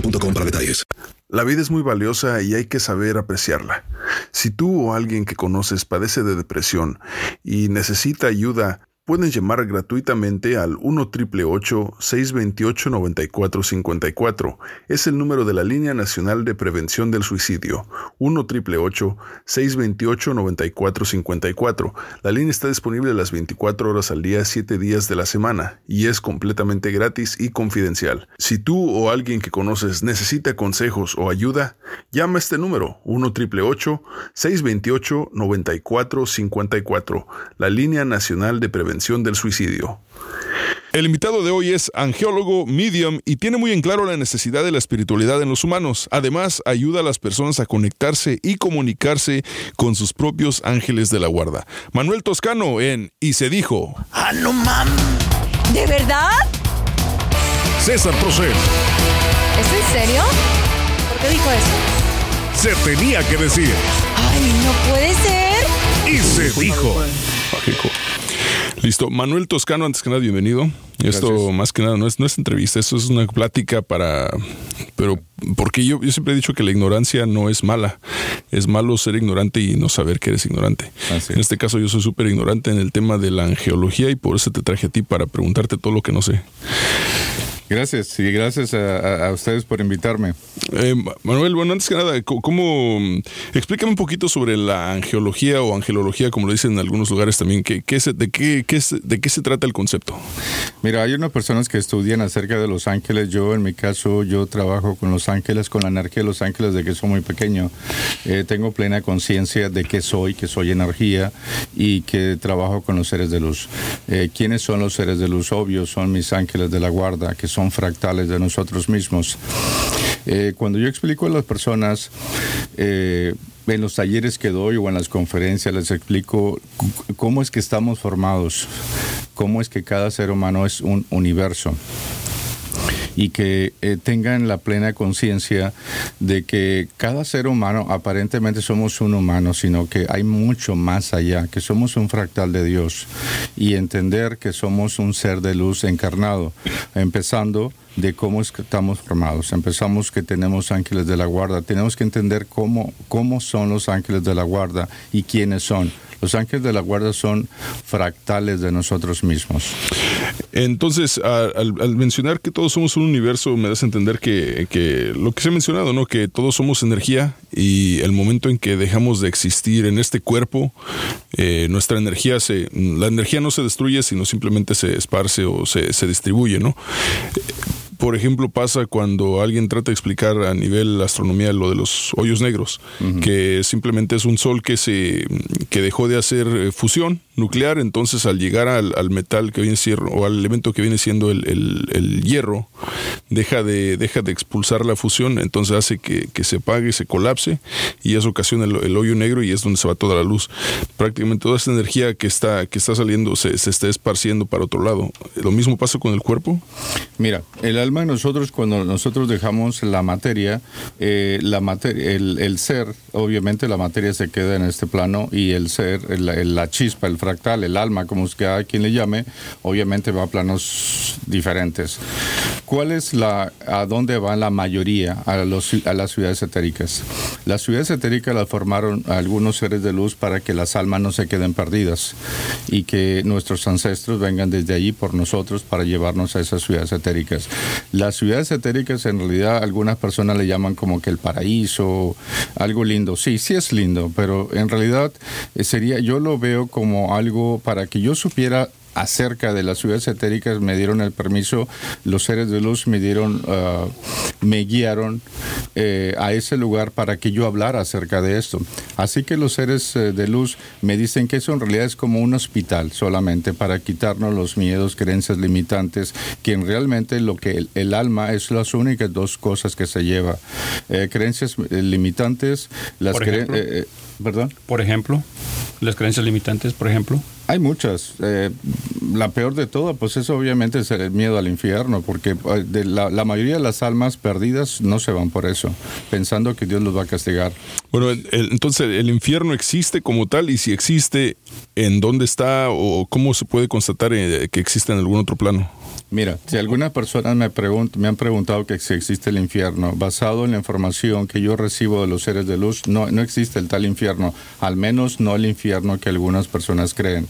para detalles. La vida es muy valiosa y hay que saber apreciarla. Si tú o alguien que conoces padece de depresión y necesita ayuda, pueden llamar gratuitamente al 1 628 9454 Es el número de la Línea Nacional de Prevención del Suicidio. 1 628 9454 La línea está disponible las 24 horas al día, 7 días de la semana y es completamente gratis y confidencial. Si tú o alguien que conoces necesita consejos o ayuda, llama a este número 1 628 9454 La Línea Nacional de Prevención del suicidio. El invitado de hoy es angeólogo medium y tiene muy en claro la necesidad de la espiritualidad en los humanos. Además, ayuda a las personas a conectarse y comunicarse con sus propios ángeles de la guarda. Manuel Toscano en Y se dijo. ¡Ah, no mames! ¿De verdad? César Procel. ¿Es en serio? ¿Por qué dijo eso? Se tenía que decir. ¡Ay, no puede ser! Y se dijo. Listo. Manuel Toscano, antes que nada, bienvenido. Esto más que nada no es, no es entrevista, esto es una plática para... Pero porque yo, yo siempre he dicho que la ignorancia no es mala. Es malo ser ignorante y no saber que eres ignorante. En este caso yo soy súper ignorante en el tema de la angeología y por eso te traje a ti para preguntarte todo lo que no sé. Gracias y gracias a, a, ustedes por invitarme. Eh, Manuel, bueno, antes que nada, ¿cómo, explícame un poquito sobre la angeología o angelología, como lo dicen en algunos lugares también? ¿Qué, qué es, de, qué, qué es, ¿De qué se trata el concepto? Mira, hay unas personas que estudian acerca de los ángeles. Yo, en mi caso, yo trabajo con los ángeles, con la energía de los ángeles de que soy muy pequeño. Eh, tengo plena conciencia de que soy, que soy energía y que trabajo con los seres de luz. Eh, ¿Quiénes son los seres de luz? Obvio, son mis ángeles de la guarda, que son fractales de nosotros mismos. Eh, cuando yo explico a las personas eh, en los talleres que doy o en las conferencias, les explico cómo es que estamos formados, cómo es que cada ser humano es un universo y que eh, tengan la plena conciencia de que cada ser humano aparentemente somos un humano, sino que hay mucho más allá, que somos un fractal de Dios y entender que somos un ser de luz encarnado, empezando de cómo estamos formados. Empezamos que tenemos ángeles de la guarda. Tenemos que entender cómo, cómo son los ángeles de la guarda y quiénes son. Los ángeles de la guarda son fractales de nosotros mismos. Entonces, al, mencionar que todos somos un universo, me das a entender que, que, lo que se ha mencionado, ¿no? Que todos somos energía y el momento en que dejamos de existir en este cuerpo, eh, nuestra energía se, la energía no se destruye, sino simplemente se esparce o se, se distribuye, ¿no? Por ejemplo, pasa cuando alguien trata de explicar a nivel astronomía lo de los hoyos negros, que simplemente es un sol que se que dejó de hacer eh, fusión nuclear, entonces al llegar al, metal que viene siendo, o al elemento que viene siendo el, hierro, deja de, deja de expulsar la fusión, entonces hace que, se apague, se colapse, y eso ocasiona el, hoyo negro y es donde se va toda la luz. Prácticamente toda esta energía que está, que está saliendo se, se está esparciendo para otro lado. ¿Lo mismo pasa con el cuerpo? Mira, el alma de nosotros, cuando nosotros dejamos la materia, eh, la materia el, el, ser, obviamente la materia se queda en este plano y el ser, la chispa, el fractal, el alma, como cada quien le llame, obviamente va a planos diferentes. ¿Cuál es la, a dónde va la mayoría a, los, a las ciudades etéricas? Las ciudades etéricas las formaron algunos seres de luz para que las almas no se queden perdidas y que nuestros ancestros vengan desde allí por nosotros para llevarnos a esas ciudades etéricas. Las ciudades etéricas en realidad algunas personas le llaman como que el paraíso, algo lindo. Sí, sí es lindo, pero en realidad eh, sería, yo lo veo como algo para que yo supiera acerca de las ciudades etéricas me dieron el permiso, los seres de luz me dieron, ah, me guiaron eh, a ese lugar para que yo hablara acerca de esto. Así que los seres eh, de luz me dicen que eso en realidad es como un hospital solamente para quitarnos los miedos, creencias limitantes, que realmente lo que el, alma es las únicas dos cosas que se lleva. Eh, creencias limitantes, las creencias... ¿Perdón? Por ejemplo, las creencias limitantes, por ejemplo. Hay muchas. Eh, la peor de todo, pues eso obviamente es el miedo al infierno, porque de la, mayoría de las almas perdidas no se van por eso, pensando que Dios los va a castigar. Bueno, entonces el infierno existe como tal y si existe, ¿en dónde está o cómo se puede constatar eh, que existe en algún otro plano? Mira, si algunas personas me, me han preguntado que si existe el infierno, basado en la información que yo recibo de los seres de luz, no, no existe el tal infierno, al menos no el infierno que algunas personas creen,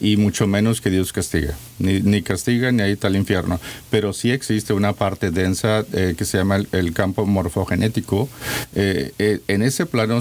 y mucho menos que Dios castiga, ni, ni castiga ni hay tal infierno, pero sí existe una parte densa eh, que se llama el, campo morfogenético, eh, eh, en ese plano,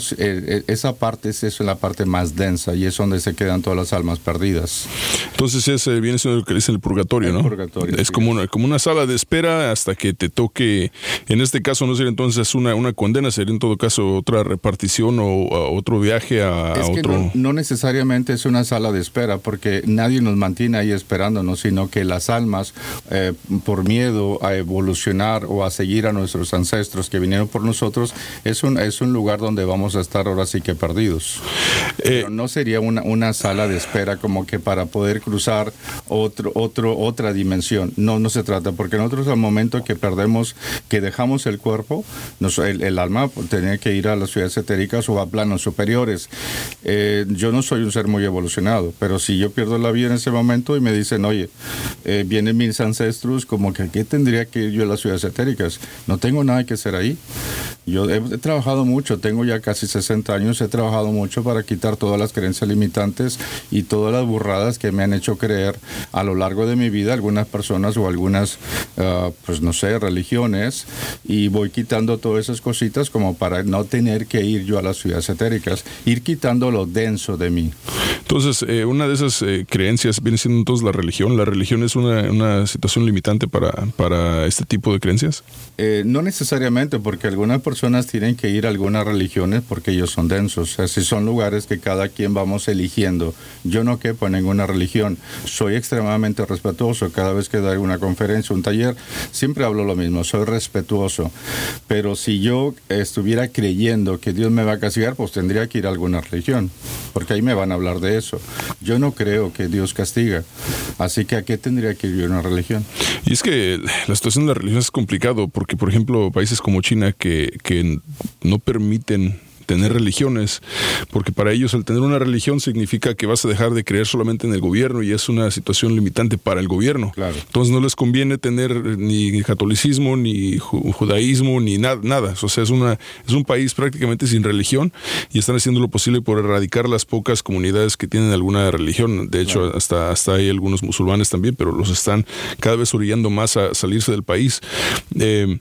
esa parte es eso, la parte más densa y es donde se quedan todas las almas perdidas. Entonces ese viene siendo lo que dice el purgatorio, ¿no? Purgatorio es como una, como una sala de espera hasta que te toque, en este caso no sería entonces una, una condena, sería en todo caso otra repartición o, otro viaje a, otro... no, necesariamente es una sala de espera porque nadie nos mantiene ahí esperándonos, sino que las almas, eh, por miedo a evolucionar o a seguir a nuestros ancestros que vinieron por nosotros, es un, es un lugar donde vamos a estar ahora sí que perdidos. Eh, no sería una, una sala de espera como que para poder cruzar otro, otro, otra dimensión no, no se trata, porque nosotros al momento que perdemos, que dejamos el cuerpo, el, alma tenía que ir a las ciudades etéricas o a planos superiores. Eh, yo no soy un ser muy evolucionado, pero si yo pierdo la vida en ese momento y me dicen, oye, eh, vienen mis ancestros, como que aquí tendría que ir yo a las ciudades etéricas. No tengo nada que hacer ahí. Yo he, he trabajado mucho, tengo ya casi 60 años, he trabajado mucho para quitar todas las creencias limitantes y todas las burradas que me han hecho creer a lo largo de mi vida algunas personas o algunas, ah, pues no sé, religiones y voy quitando todas esas cositas como para no tener que ir yo a las ciudades etéricas, ir quitando lo denso de mí. Entonces, eh, una de esas eh, creencias viene siendo entonces la religión. ¿La religión es una, una situación limitante para, para, este tipo de creencias? Eh, no necesariamente, porque algunas personas tienen que ir a algunas religiones porque ellos son densos. Así son lugares que cada quien vamos eligiendo. Yo no quepo en ninguna religión. Soy extremadamente respetuoso. Cada vez que doy una conferencia, un taller, siempre hablo lo mismo. Soy respetuoso. Pero si yo estuviera creyendo que Dios me va a castigar, pues tendría que ir a alguna religión. Porque ahí me van a hablar de eso. Yo no creo que Dios castiga. Así que ¿a qué tendría que ir una religión? Y es que la situación de la religión es complicado porque, por ejemplo, países como China que, que no permiten tener religiones, porque para ellos el tener una religión significa que vas a dejar de creer solamente en el gobierno y es una situación limitante para el gobierno. Claro. Entonces no les conviene tener ni catolicismo, ni judaísmo, ni nada, nada. O sea, es, una, es un país prácticamente sin religión y están haciendo lo posible por erradicar las pocas comunidades que tienen alguna religión. De hecho, hasta, hasta hay algunos musulmanes también, pero los están cada vez orillando más a salirse del país. Eh,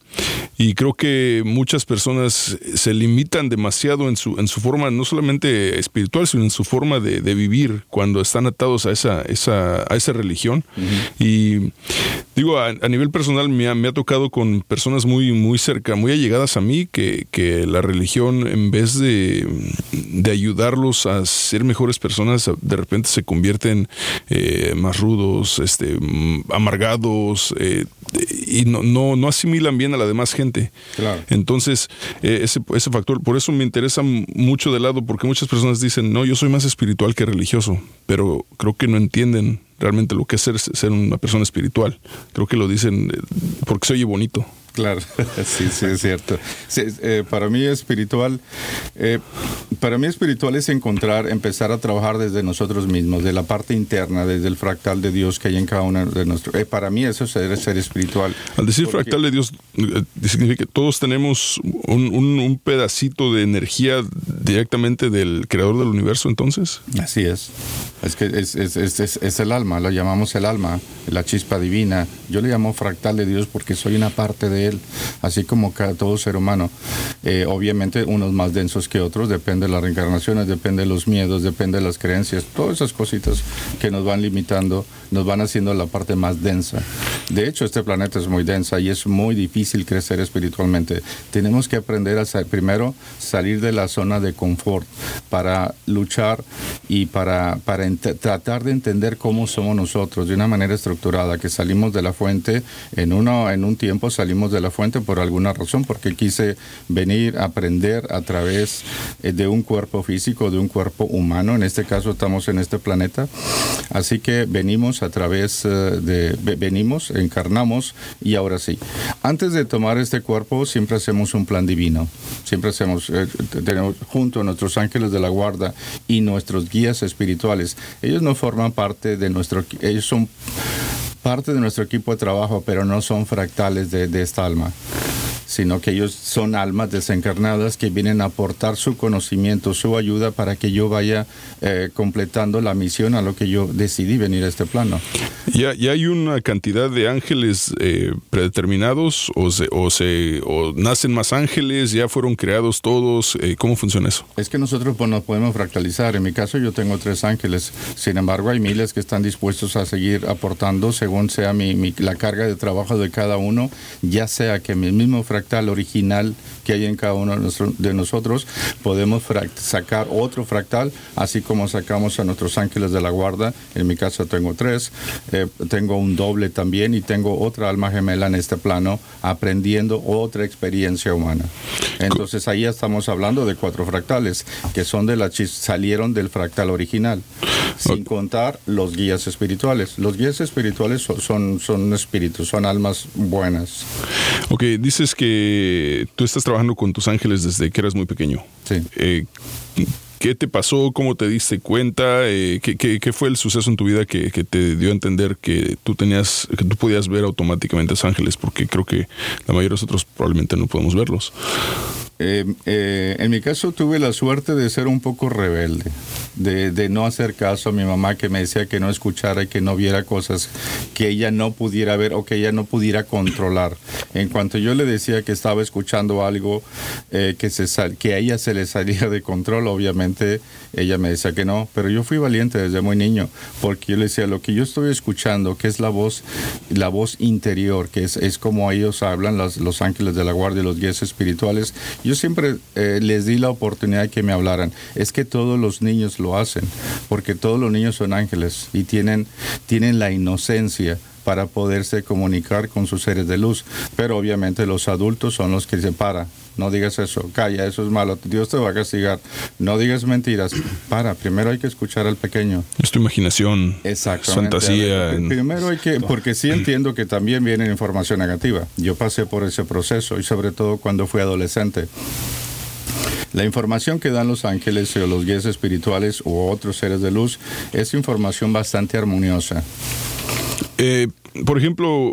y creo que muchas personas se limitan demasiado en su, en su forma no solamente espiritual, sino en su forma de, vivir cuando están atados a esa, esa, a esa religión. Y Digo, a, a nivel personal me ha, me ha tocado con personas muy, muy cerca, muy allegadas a mí, que, que la religión, en vez de, de ayudarlos a ser mejores personas, de repente se convierten eh, más rudos, este, amargados, eh, y no, no, no asimilan bien a la demás gente. Claro. Entonces, eh, ese, ese factor, por eso me interesa mucho de lado, porque muchas personas dicen, no, yo soy más espiritual que religioso, pero creo que no entienden realmente lo que es ser, ser una persona espiritual. Creo que lo dicen eh, porque se oye bonito. Claro, sí, sí, es cierto. Sí, eh, para mí espiritual, eh, para mí espiritual es encontrar, empezar a trabajar desde nosotros mismos, de la parte interna, desde el fractal de Dios que hay en cada uno de nosotros. Eh, para mí eso es ser, ser espiritual. Al decir fractal de Dios, significa que todos tenemos un, un- un pedacito de energía directamente del creador del universo, entonces. Así es. Es que es, es- el alma, lo llamamos el alma, la chispa divina. Yo le llamo fractal de Dios porque soy una parte de él, así como cada, todo ser humano. Eh, obviamente unos más densos que otros, depende de las reencarnaciones, depende de los miedos, depende de las creencias, todas esas cositas que nos van limitando, nos van haciendo la parte más densa. De hecho, este planeta es muy densa y es muy difícil crecer espiritualmente. Tenemos que aprender a primero salir de la zona de confort para luchar y para, para tratar de entender cómo somos nosotros de una manera estructurada, que salimos de la fuente, en, uno, en un tiempo salimos de la fuente por alguna razón, porque quise venir a aprender a través eh, de un cuerpo físico, de un cuerpo humano, en este caso estamos en este planeta, así que venimos a través eh, de, ve- venimos, encarnamos y ahora sí. Antes de tomar este cuerpo siempre hacemos un plan divino, siempre hacemos, eh, tenemos junto a nuestros ángeles de la guarda y nuestros guías espirituales, ellos no forman parte de nuestro, ellos son parte de nuestro equipo de trabajo, pero no son fractales de esta alma sino que ellos son almas desencarnadas que vienen a aportar su conocimiento, su ayuda para que yo vaya eh, completando la misión a lo que yo decidí venir a este plano. ¿Ya, ya hay una cantidad de ángeles eh, predeterminados o, se, o, se, o nacen más ángeles? ¿Ya fueron creados todos? Eh, ¿Cómo funciona eso? Es que nosotros pues, nos podemos fractalizar. En mi caso yo tengo tres ángeles. Sin embargo, hay miles que están dispuestos a seguir aportando según sea mi, mi- la carga de trabajo de cada uno, ya sea que mi mismo fractal original que hay en cada uno de, nosotros, podemos sacar otro fractal, así como sacamos a nuestros ángeles de la guarda. En mi caso tengo tres. Eh, tengo un doble también y tengo otra alma gemela en este plano aprendiendo otra experiencia humana. Entonces ahí estamos hablando de cuatro fractales que son de la salieron del fractal original, sin contar los guías espirituales. Los guías espirituales son, son, son espíritus, son almas buenas. Ok, dices que tú estás trabajando con tus ángeles desde que eras muy pequeño. Sí. Eh, ¿Qué te pasó? ¿Cómo te diste cuenta? Eh, ¿qué, qué, qué fue el suceso en tu vida que, que te dio a entender que tú tenías, que tú podías ver automáticamente a los ángeles? Porque creo que la mayoría de nosotros probablemente no podemos verlos. Eh, eh, en mi caso tuve la suerte de ser un poco rebelde, de, de no hacer caso a mi mamá que me decía que no escuchara y que no viera cosas que ella no pudiera ver o que ella no pudiera controlar. En cuanto yo le decía que estaba escuchando algo eh, que, se sal- que a ella se le salía de control, obviamente ella me decía que no, pero yo fui valiente desde muy niño, porque yo le decía, lo que yo estoy escuchando, que es la voz, la voz interior, que es, es como ellos hablan, los, ángeles de la guardia, los guías espirituales, yo siempre eh, les di la oportunidad de que me hablaran. Es que todos los niños lo hacen, porque todos los niños son ángeles y tienen, tienen la inocencia para poderse comunicar con sus seres de luz. Pero obviamente los adultos son los que se para. No digas eso, calla, eso es malo, Dios te va a castigar. No digas mentiras. Para, primero hay que escuchar al pequeño. Es tu imaginación, fantasía. Ver, Primero hay que, porque sí entiendo que también viene información negativa. Yo pasé por ese proceso y sobre todo cuando fui adolescente. La información que dan los ángeles o los guías espirituales u otros seres de luz es información bastante armoniosa. Eh, por ejemplo,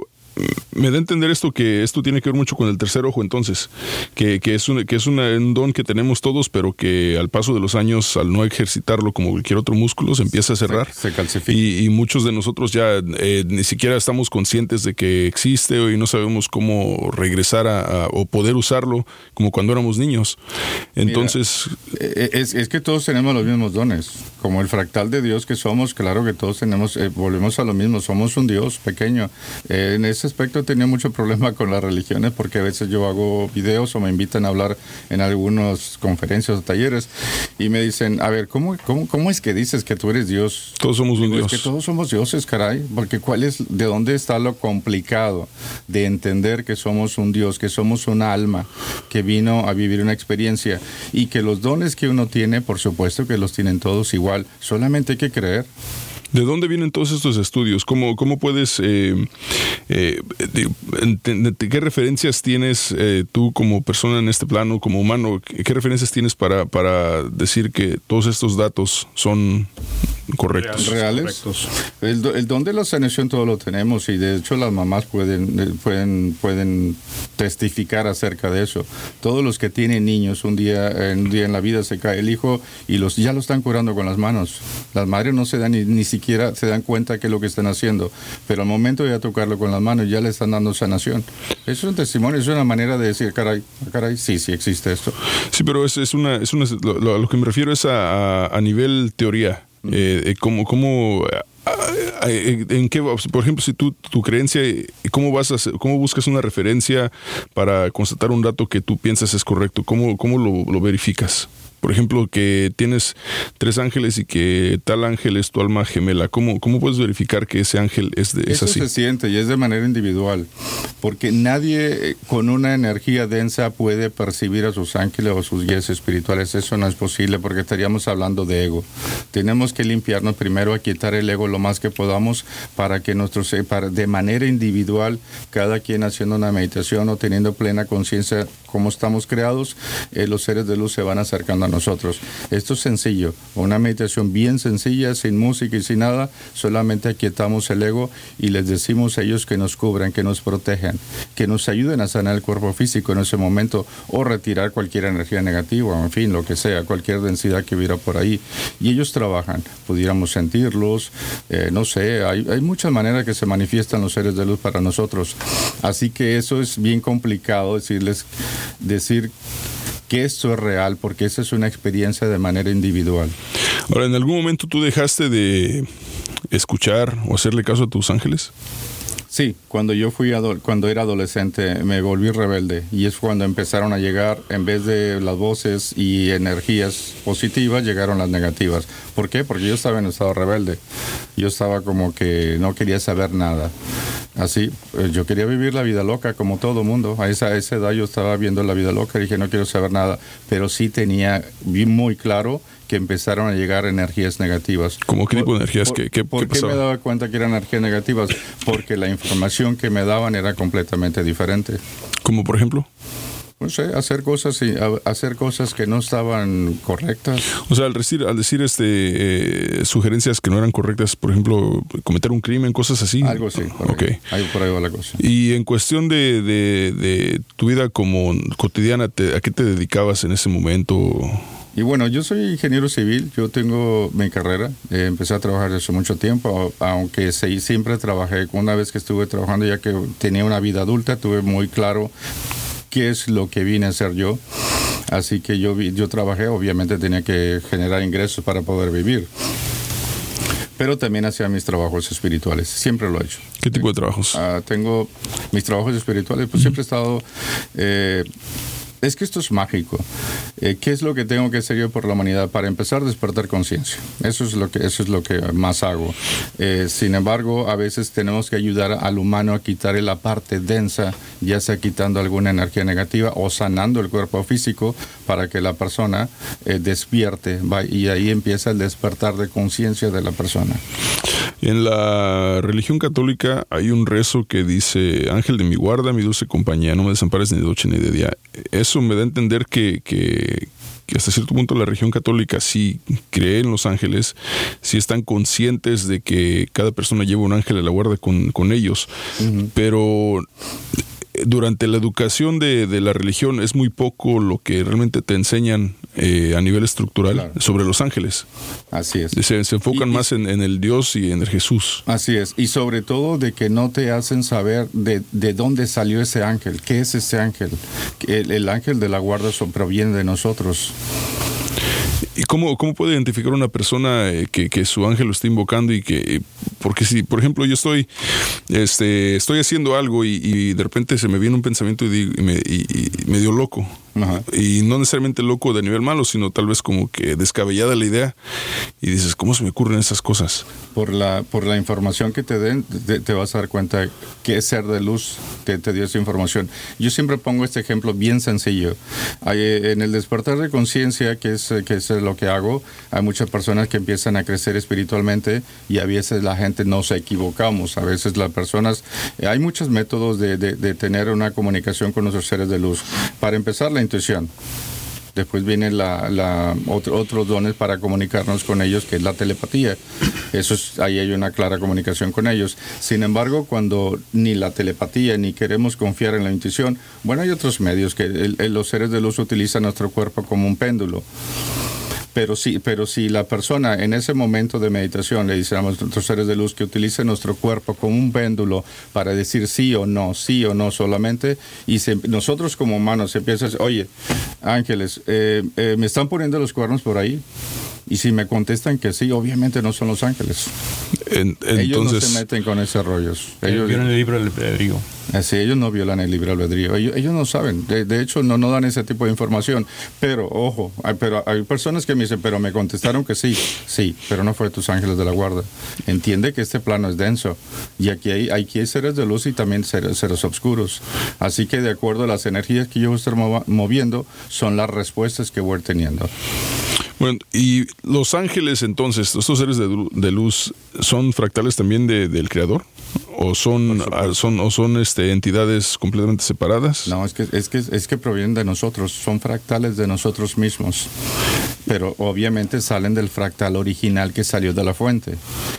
me da a entender esto que esto tiene que ver mucho con el tercer ojo entonces, que, que es, un, que es una- un don que tenemos todos, pero que al paso de los años, al no ejercitarlo como cualquier otro músculo, se empieza a cerrar. Se calcifica. Y, y muchos de nosotros ya eh, ni siquiera estamos conscientes de que existe y no sabemos cómo regresar a, a- o poder usarlo como cuando éramos niños. Entonces, Eh, Es, es que todos tenemos los mismos dones. Como el fractal de Dios que somos, claro que todos tenemos, eh, volvemos a lo mismo, somos un Dios pequeño. Eh, en ese aspecto he tenido mucho problema con las religiones porque a veces yo hago videos o me invitan a hablar en algunas conferencias o talleres y me dicen, a ver, ¿cómo, cómo, cómo es que dices que tú eres Dios? todos somos un Digo, Dios. Es que todos somos dioses, caray, porque cuál es, de dónde está lo complicado de entender que somos un Dios, que somos un alma que vino a vivir una experiencia y que los dones que uno tiene, por supuesto que los tienen todos igual, solamente hay que creer. ¿De dónde vienen todos estos estudios? ¿Cómo, cómo puedes, eh, eh, de- ent- de- qué referencias tienes eh, tú como persona en este plano, como humano? ¿Qué, qué referencias tienes para, para decir que todos estos datos son correctos? reales. El, do- el don de la sanación todo lo tenemos y de hecho las mamás pueden, eh, pueden, pueden testificar acerca de eso. Todos los que tienen niños, un día, un día en la vida se cae el hijo y los ya lo están curando con las manos. Las madres no se dan ni, ni siquiera se dan cuenta qué es lo que están haciendo, pero al momento de ya tocarlo con las manos ya le están dando sanación. Eso es un testimonio, es una manera de decir, caray, caray, sí, sí existe esto. Sí, pero es, es una, es una lo, lo- a lo que me refiero es a, a- a nivel teoría. Eh, eh, ¿Cómo, cómo, eh, eh, en qué, por ejemplo, si tú, tu creencia, ¿cómo vas a hacer- cómo buscas una referencia para constatar un dato que tú piensas es correcto? ¿Cómo, cómo lo, lo verificas? Por ejemplo, que tienes tres ángeles y que tal ángel es tu alma gemela. ¿Cómo, cómo puedes verificar que ese ángel es, de, es Eso así? se siente y es de manera individual, porque nadie eh, con una energía densa puede percibir a sus ángeles o sus guías espirituales. Eso no es posible porque estaríamos hablando de ego. Tenemos que limpiarnos primero, a quitar el ego lo más que podamos para que nuestros, para, de manera individual, cada quien haciendo una meditación o teniendo plena conciencia cómo estamos creados, eh, los seres de luz se van acercando a nosotros. Esto es sencillo, una meditación bien sencilla, sin música y sin nada, solamente aquietamos el ego y les decimos a ellos que nos cubran, que nos protejan, que nos ayuden a sanar el cuerpo físico en ese momento o retirar cualquier energía negativa, en fin, lo que sea, cualquier densidad que hubiera por ahí. Y ellos trabajan, pudiéramos sentirlos, eh, no sé, hay, hay muchas maneras que se manifiestan los seres de luz para nosotros. Así que eso es bien complicado decirles, decir que esto es real, porque esa es una experiencia de manera individual. Ahora, ¿en algún momento tú dejaste de escuchar o hacerle caso a tus ángeles? Sí, cuando yo fui cuando era adolescente me volví rebelde y es cuando empezaron a llegar en vez de las voces y energías positivas llegaron las negativas. ¿Por qué? Porque yo estaba en estado rebelde. Yo estaba como que no quería saber nada. Así, eh, yo quería vivir la vida loca como todo mundo. A esa, a esa edad yo estaba viendo la vida loca y dije no quiero saber nada, pero sí tenía vi muy claro que empezaron a llegar energías negativas. ¿Cómo qué tipo de energías? ¿Por, ¿Qué, qué, por qué qué me daba cuenta que eran energías negativas? Porque la información que me daban era completamente diferente. Como por ejemplo. No sé, hacer cosas y hacer cosas que no estaban correctas. O sea, al decir, al decir este eh, sugerencias que no eran correctas, por ejemplo, cometer un crimen, cosas así. Algo así. Por Ok. ahí, ahí por ahí va la cosa. Y en cuestión de, de- de tu vida como cotidiana, te- ¿a qué te dedicabas en ese momento? Y bueno, yo soy ingeniero civil, yo tengo mi carrera, eh, empecé a trabajar hace mucho tiempo, aunque sí, siempre trabajé, una vez que estuve trabajando ya que tenía una vida adulta, tuve muy claro qué es lo que vine a hacer yo. Así que yo, yo trabajé, obviamente tenía que generar ingresos para poder vivir. Pero también hacía mis trabajos espirituales, siempre lo he hecho. ¿Qué tipo de trabajos? Ah, tengo mis trabajos espirituales, pues siempre he estado... eh, es que esto es mágico. Eh, ¿Qué es lo que tengo que hacer yo por la humanidad? Para empezar, despertar conciencia. Eso es lo que eso es lo que más hago. Eh, sin embargo, a veces tenemos que ayudar al humano a quitar la parte densa, ya sea quitando alguna energía negativa o sanando el cuerpo físico para que la persona eh, despierte. y ahí empieza el despertar de conciencia de la persona. En la religión católica hay un rezo que dice, Ángel de mi guarda, mi dulce compañía, no me desampares ni de noche ni de día. Eso me da a entender que, que, que hasta cierto punto la religión católica sí cree en los ángeles, sí están conscientes de que cada persona lleva un ángel a la guarda con, con ellos, pero durante la educación de, de, la religión es muy poco lo que realmente te enseñan eh, a nivel estructural Claro. sobre los ángeles. Así es. Se, se enfocan Y- más en, en el Dios y en el Jesús. Así es, y sobre todo de que no te hacen saber de, de dónde salió ese ángel, qué es ese ángel. El, el ángel de la guarda proviene de nosotros. ¿Y cómo, cómo puede identificar una persona eh, que, que su ángel lo está invocando y que, eh, porque si, por ejemplo, yo estoy, este, estoy haciendo algo y, y de repente se me viene un pensamiento y, digo- y me, y- y medio loco. Ajá. Y no necesariamente loco de nivel malo, sino tal vez como que descabellada la idea. Y dices, ¿cómo se me ocurren esas cosas? Por la, por la información que te den, te, te vas a dar cuenta que es ser de luz te, te dio esa información. Yo siempre pongo este ejemplo bien sencillo. Hay, en el despertar de conciencia, que es, que es lo que hago, hay muchas personas que empiezan a crecer espiritualmente y a veces la gente nos equivocamos. A veces las personas, hay muchos métodos de, de- de tener una comunicación con nuestros seres de luz. Para empezar, la intuición. Después vienen la, la- otro- otros dones para comunicarnos con ellos, que es la telepatía. Eso es, ahí hay una clara comunicación con ellos. Sin embargo, cuando ni la telepatía ni queremos confiar en la intuición, bueno, hay otros medios que los seres de luz utilizan nuestro cuerpo como un péndulo. Pero sí, pero si la persona en ese momento de meditación le dice a nuestros seres de luz que utilice nuestro cuerpo como un péndulo para decir sí o no, sí o no solamente, y se- nosotros como humanos decir, oye, ángeles, eh, eh, me están poniendo los cuernos por ahí. Y si me contestan que sí, obviamente no son los ángeles. En- ellos no entonces, se meten con esos rollos. Ellos Ellos, vieron el libro albedrío. Así, ellos no violan el libre albedrío. Ellos, ellos no saben. De, de hecho, no, no dan ese tipo de información. Pero, ojo, hay, pero hay personas que me dicen, pero me contestaron que sí. Sí, pero no fue tus ángeles de la guarda. Entiende que este plano es denso. Y aquí hay, aquí hay seres de luz y también seres, seres oscuros. Así que, de acuerdo a las energías que yo voy a estar mova- moviendo, son las respuestas que voy teniendo. Bueno, y los ángeles entonces, estos seres de, de luz, ¿son fractales también de- del Creador? ¿O son, ah, son, o son este, entidades completamente separadas? No, es que, es, que, es que provienen de nosotros, son fractales de nosotros mismos. Pero obviamente salen del fractal original que salió de la fuente.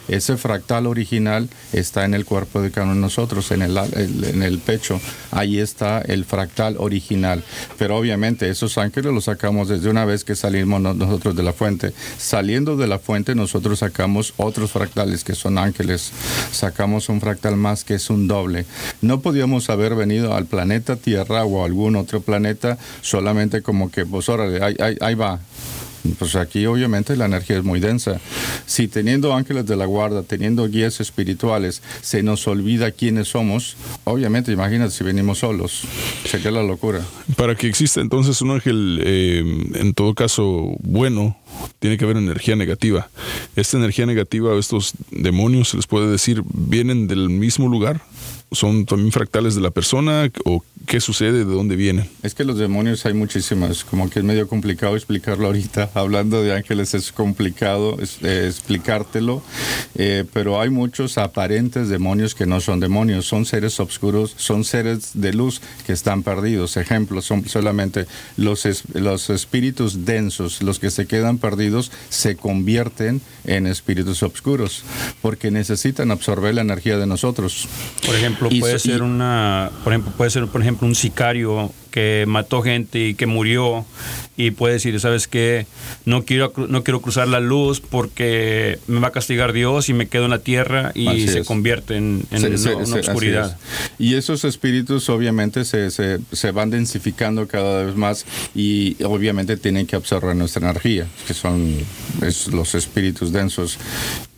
Ese fractal original está en el cuerpo de cada uno de nosotros, en el, en el pecho. Ahí está el fractal original. Pero obviamente esos ángeles los sacamos desde una vez que salimos no- nosotros de la fuente. Saliendo de la fuente nosotros sacamos otros fractales que son ángeles. Sacamos un fractal más que es un doble. No podíamos haber venido al planeta Tierra o algún otro planeta solamente como que, pues órale, ahí, ahí- ahí va. Pues aquí obviamente la energía es muy densa. Si teniendo ángeles de la guarda, teniendo guías espirituales, se nos olvida quiénes somos, obviamente imagínate si venimos solos. Sería la locura. Para que exista entonces un ángel, eh, en todo caso, bueno, tiene que haber energía negativa. Esta energía negativa, estos demonios, se les puede decir, vienen del mismo lugar. ¿Son también fractales de la persona? ¿O qué sucede? ¿De dónde vienen? Es que los demonios hay muchísimas, como que es medio complicado explicarlo ahorita. Hablando de ángeles es complicado es- eh, explicártelo, eh, pero hay muchos aparentes demonios que no son demonios, son seres oscuros, son seres de luz que están perdidos. Ejemplo, son solamente los, es- los espíritus densos, los que se quedan perdidos, se convierten en espíritus oscuros, porque necesitan absorber la energía de nosotros. Por ejemplo, Y puede ser una, por ejemplo, puede ser, por ejemplo, un sicario que mató gente y que murió y puede decir, sabes qué, no quiero no quiero cruzar la luz porque me va a castigar Dios y me quedo en la tierra y Así se es. convierte en, en Se- una- se- una oscuridad. es. Y esos espíritus obviamente se, se, se van densificando cada vez más y obviamente tienen que absorber nuestra energía, que son es los espíritus densos.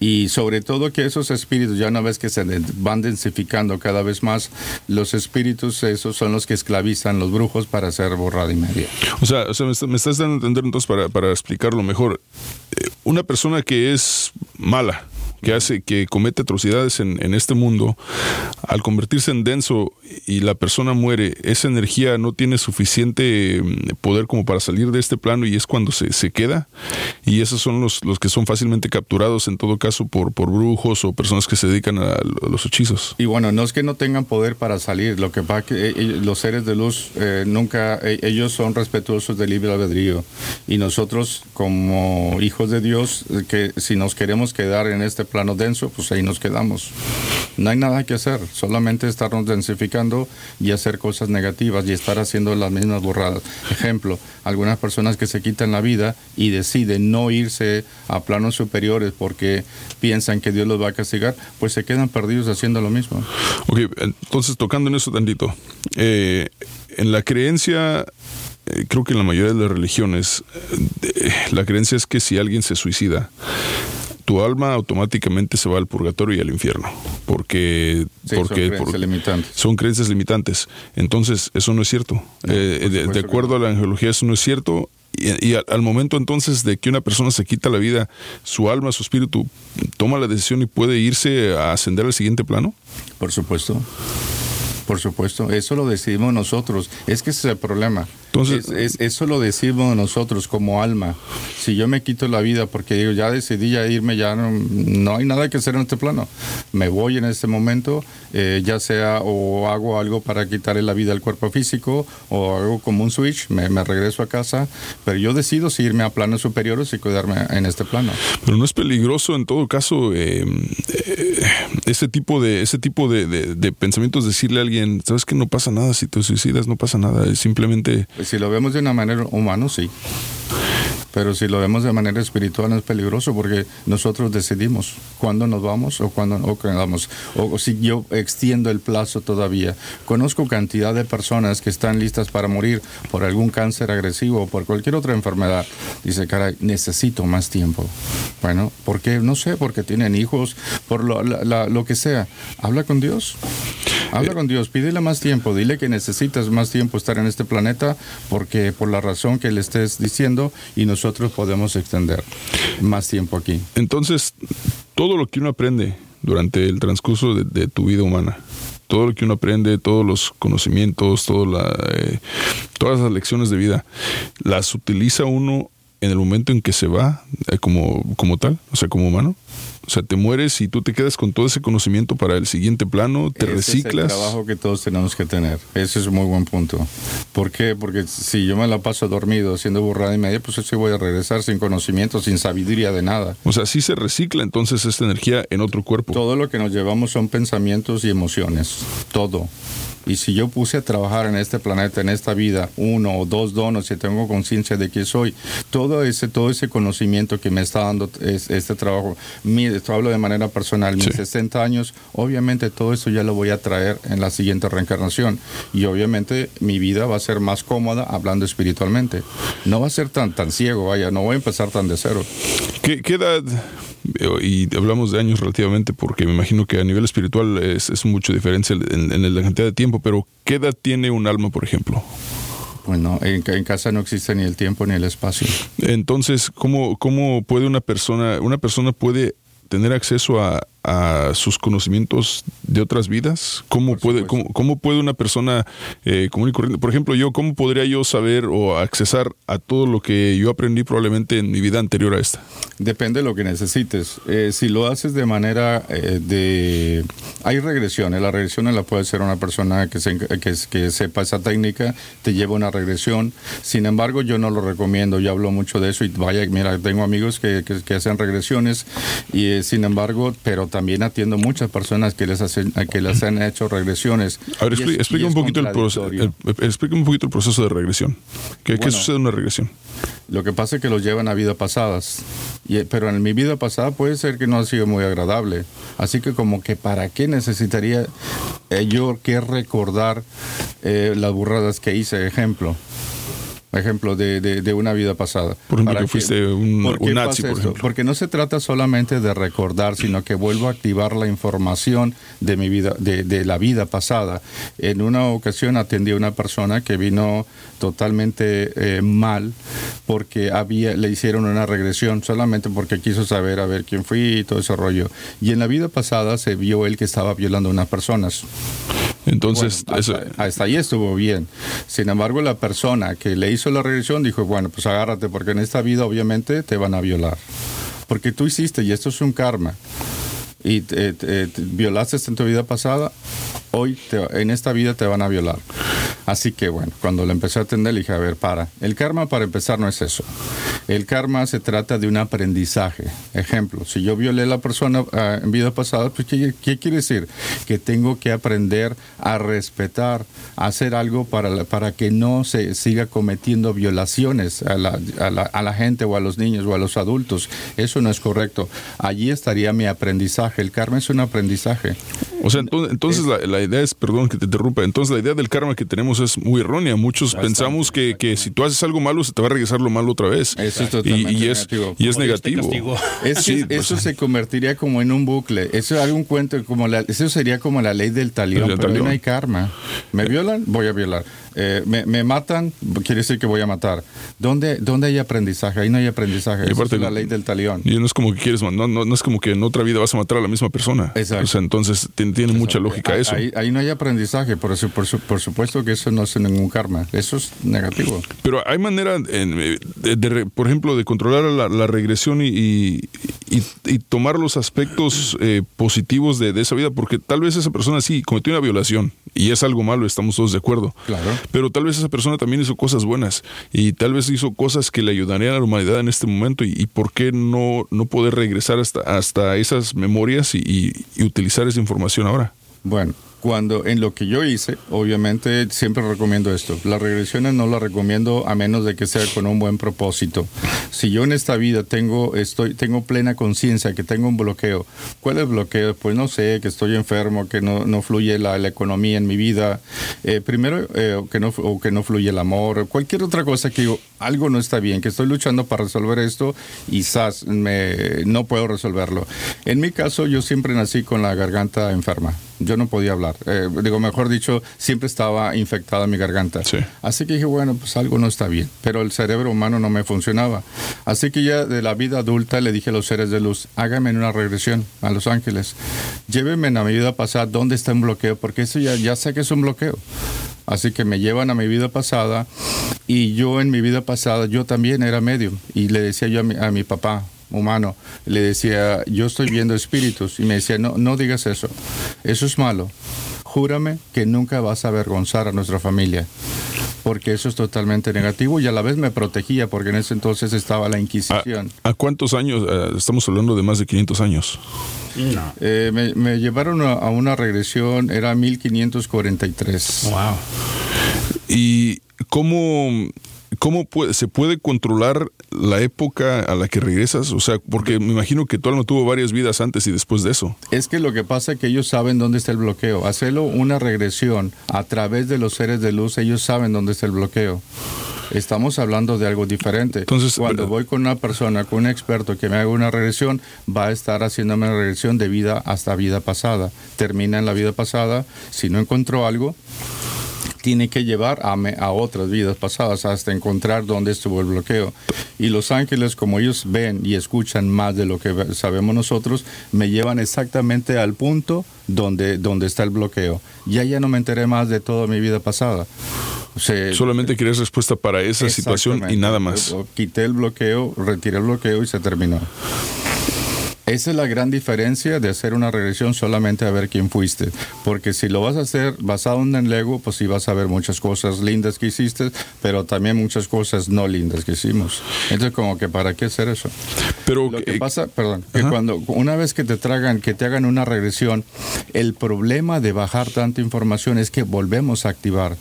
Y sobre todo que esos espíritus, ya una vez que se van densificando cada vez más, los espíritus esos son los que esclavizan los brujos para hacer borrada y media. O sea, o sea, me estás dando a entender entonces para, para explicarlo mejor. Eh, una persona que es mala, que hace, que comete atrocidades en, en este mundo, al convertirse en denso y la persona muere, esa energía no tiene suficiente mm, poder como para salir de este plano y es cuando se, se queda. Y esos son los, los que son fácilmente capturados en todo caso por, por brujos o personas que se dedican a los hechizos. Y bueno, no es que no tengan poder para salir, lo que pasa que eh, eh, los seres de luz eh, nunca, ellos son respetuosos del libre albedrío. Y nosotros como hijos de Dios, que si nos queremos quedar en este plano denso, pues ahí nos quedamos. No hay nada que hacer, solamente estarnos densificando y hacer cosas negativas y estar haciendo las mismas borradas. Ejemplo, algunas personas que se quitan la vida y deciden no irse a planos superiores porque piensan que Dios los va a castigar, pues se quedan perdidos haciendo lo mismo. Ok, entonces tocando en eso tantito, eh, en la creencia eh, creo que en la mayoría de las religiones, eh, la creencia es que si alguien se suicida, tu alma automáticamente se va al purgatorio y al infierno. Porque, porque son, creencias limitantes. son creencias limitantes. Entonces, eso no es cierto. Eh, de, acuerdo a la angelología, eso no es cierto. Y, al, momento entonces de que una persona se quita la vida, su alma, su espíritu, toma la decisión y puede irse a ascender al siguiente plano. Por supuesto. Por supuesto, eso lo decidimos nosotros. Es que ese es el problema. Entonces, eso lo decimos nosotros como alma. Si yo me quito la vida porque digo, ya decidí ya irme, ya no, hay nada que hacer en este plano. Me voy en este momento, eh, ya sea o hago algo para quitarle la vida al cuerpo físico o hago como un switch, me, regreso a casa, pero yo decido si irme a planos superiores y cuidarme en este plano. Pero no es peligroso en todo caso eh, eh, ese tipo de ese tipo de, de pensamientos decirle a alguien, sabes que no pasa nada si te suicidas, no pasa nada, es simplemente si lo vemos de una manera humana, sí. Pero si lo vemos de manera espiritual es peligroso porque nosotros decidimos cuándo nos vamos o cuándo no quedamos. O, si yo extiendo el plazo todavía. Conozco cantidad de personas que están listas para morir por algún cáncer agresivo o por cualquier otra enfermedad. Dice, caray, necesito más tiempo. Bueno, ¿por qué? No sé, porque tienen hijos, por lo, lo que sea. Habla con Dios. Habla con Dios, pídele más tiempo, dile que necesitas más tiempo estar en este planeta porque por la razón que le estés diciendo y nosotros podemos extender más tiempo aquí. Entonces, todo lo que uno aprende durante el transcurso de, tu vida humana, todo lo que uno aprende, todos los conocimientos, eh, todas las lecciones de vida, las utiliza uno en el momento en que se va eh, como, como tal, o sea, como humano. O sea, te mueres y tú te quedas con todo ese conocimiento para el siguiente plano, te reciclas. Es el trabajo que todos tenemos que tener. Ese es un muy buen punto. ¿Por qué? Porque si yo me la paso dormido, haciendo burrada y media, pues sí voy a regresar sin conocimiento, sin sabiduría de nada. O sea, sí se recicla entonces esta energía en otro cuerpo. Todo lo que nos llevamos son pensamientos y emociones. Todo. Y si yo puse a trabajar en este planeta, en esta vida, uno o dos donos, y tengo conciencia de que soy, todo ese, todo ese conocimiento que me está dando este trabajo, mi, esto hablo de manera personal, mis 60 años, obviamente todo eso ya lo voy a traer en la siguiente reencarnación. Y obviamente mi vida va a ser más cómoda hablando espiritualmente. No va a ser tan, tan ciego, vaya, no voy a empezar tan de cero. ¿Qué, qué edad y hablamos de años relativamente porque me imagino que a nivel espiritual es, es mucho diferencia en, la cantidad de tiempo, pero ¿qué edad tiene un alma, por ejemplo? Bueno, en, en, casa no existe ni el tiempo ni el espacio. Entonces, ¿cómo, cómo puede una persona, una persona puede tener acceso a, a sus conocimientos de otras vidas? ¿Cómo, puede, cómo, puede una persona eh, común y corriente, por ejemplo, yo, cómo podría yo saber o accesar a todo lo que yo aprendí probablemente en mi vida anterior a esta? Depende de lo que necesites. Eh, si lo haces de manera eh, de... Hay regresiones. La regresión la puede ser una persona que, que, sepa esa técnica, te lleva una regresión. Sin embargo, yo no lo recomiendo. Yo hablo mucho de eso y vaya, mira, tengo amigos que, que hacen regresiones y sin embargo, pero también atiendo muchas personas que les hacen, que les han hecho regresiones. A ver, explica, un poquito el, proceso, un poquito el proceso de regresión. ¿Qué, sucede en una regresión? Lo que pasa es que los llevan a vidas pasadas, y, pero en mi vida pasada puede ser que no ha sido muy agradable. Así que como que para qué necesitaría eh, yo que recordar eh, las burradas que hice, ejemplo. Ejemplo, de, de, de una vida pasada. Por ejemplo, ¿Para que fuiste un, ¿Por un nazi, por ejemplo. Porque no se trata solamente de recordar, sino que vuelvo a activar la información de mi vida, de, de la vida pasada. En una ocasión atendí a una persona que vino totalmente eh, mal porque había, le hicieron una regresión solamente porque quiso saber a ver quién fui y todo ese rollo. Y en la vida pasada se vio él que estaba violando a unas personas. Entonces, Bueno, eso- hasta, hasta ahí estuvo bien. Sin embargo, la persona que le hizo la regresión dijo, bueno, pues agárrate porque en esta vida obviamente te van a violar. Porque tú hiciste, y esto es un karma, y te- te- te violaste en tu vida pasada, hoy te- en esta vida te van a violar. Así que bueno, cuando le empecé a atender le dije, a ver, para. El karma para empezar no es eso. El karma se trata de un aprendizaje. Ejemplo, si yo violé a la persona ah, en vida pasada, pues ¿qué, qué quiere decir? Que tengo que aprender a respetar, a hacer algo para, la- para que no se siga cometiendo violaciones a la, a la- a la gente o a los niños o a los adultos. Eso no es correcto. Allí estaría mi aprendizaje. El karma es un aprendizaje. O sea, entonces, entonces la, la idea es, perdón que te interrumpa, entonces la idea del karma que tenemos es muy errónea. Muchos pensamos que, que si tú haces algo malo, se te va a regresar lo malo otra vez. Eso es y, totalmente y es, negativo. y es negativo. Es que Sí, pues, eso se convertiría como en un bucle. Eso es algún cuento como la, eso sería como la ley del talión, pero talión. no hay karma. Me violan, voy a violar. Eh, me, me matan, quiere decir que voy a matar. ¿Dónde, dónde hay aprendizaje? Ahí no hay aprendizaje. Aparte- es la ley del talión. Y no es como que quieres, no, no, no es como que en otra vida vas a matar a la misma persona. Exacto. O sea, entonces tiene, mucha lógica Ahí- eso. Ahí, ahí no hay aprendizaje, por, eso, por, su- por supuesto que eso no es ningún karma. Eso es negativo. Pero hay manera, en, eh, de, de por ejemplo, de controlar la, la regresión y, y- y- y tomar los aspectos eh, positivos de, de esa vida, porque tal vez esa persona sí cometió una violación y es algo malo, estamos todos de acuerdo. Claro. Pero tal vez esa persona también hizo cosas buenas y tal vez hizo cosas que le ayudarían a la humanidad en este momento y, y por qué no, no poder regresar hasta, hasta esas memorias y, y- y utilizar esa información ahora. Bueno, cuando en lo que yo hice, obviamente siempre recomiendo esto. Las regresiones no las recomiendo a menos de que sea con un buen propósito. Si yo en esta vida tengo estoy tengo plena conciencia que tengo un bloqueo, ¿cuál es el bloqueo? Pues no sé, que estoy enfermo, que no, no fluye la, economía en mi vida, eh, primero eh, que no o que no fluye el amor, cualquier otra cosa que digo, algo no está bien, que estoy luchando para resolver esto y zas, me, no puedo resolverlo. En mi caso, yo siempre nací con la garganta enferma. Yo no podía hablar. Eh, digo, mejor dicho, siempre estaba infectada mi garganta. Así que dije, bueno, pues algo no está bien. Pero el cerebro humano no me funcionaba. Así que ya de la vida adulta le dije a los seres de luz, háganme una regresión a Los Ángeles. Llévenme a mi vida pasada, ¿dónde está un bloqueo? Porque eso ya, ya sé que es un bloqueo. Así que me llevan a mi vida pasada y yo en mi vida pasada, yo también era medio. Y le decía yo a mi, a mi papá, humano, le decía, yo estoy viendo espíritus. Y me decía, no, no digas eso, eso es malo. Júrame que nunca vas a avergonzar a nuestra familia, porque eso es totalmente negativo y a la vez me protegía, porque en ese entonces estaba la Inquisición. ¿A cuántos años? Eh, estamos hablando de más de 500 años. Eh, me, me llevaron a, a una regresión, era 1543. Wow. ¿Y cómo, cómo puede- se puede controlar la época a la que regresas? O sea, porque me imagino que tu alma tuvo varias vidas antes y después de eso. Es que lo que pasa es que ellos saben dónde está el bloqueo. Hacerlo una regresión a través de los seres de luz, ellos saben dónde está el bloqueo. Estamos hablando de algo diferente. Entonces, cuando voy con una persona, con un experto que me haga una regresión, va a estar haciéndome una regresión de vida hasta vida pasada. Termina en la vida pasada. Si no encontró algo, tiene que llevar a, me- a otras vidas pasadas hasta encontrar dónde estuvo el bloqueo. Y los ángeles, como ellos ven y escuchan más de lo que sabemos nosotros, me llevan exactamente al punto donde, donde está el bloqueo. Ya ya no me enteré más de toda mi vida pasada. O sea, Solamente querías respuesta para esa situación y nada más. Quité el bloqueo, retiré el bloqueo y se terminó. Esa es la gran diferencia de hacer una regresión solamente a ver quién fuiste. Porque si lo vas a hacer basado en el ego, pues sí vas a ver muchas cosas lindas que hiciste, pero también muchas cosas no lindas que hicimos. Entonces, como que para qué hacer eso. Pero lo que pasa, perdón, que cuando una vez que te tragan, que te hagan una regresión, el problema de bajar tanta información es que volvemos a activar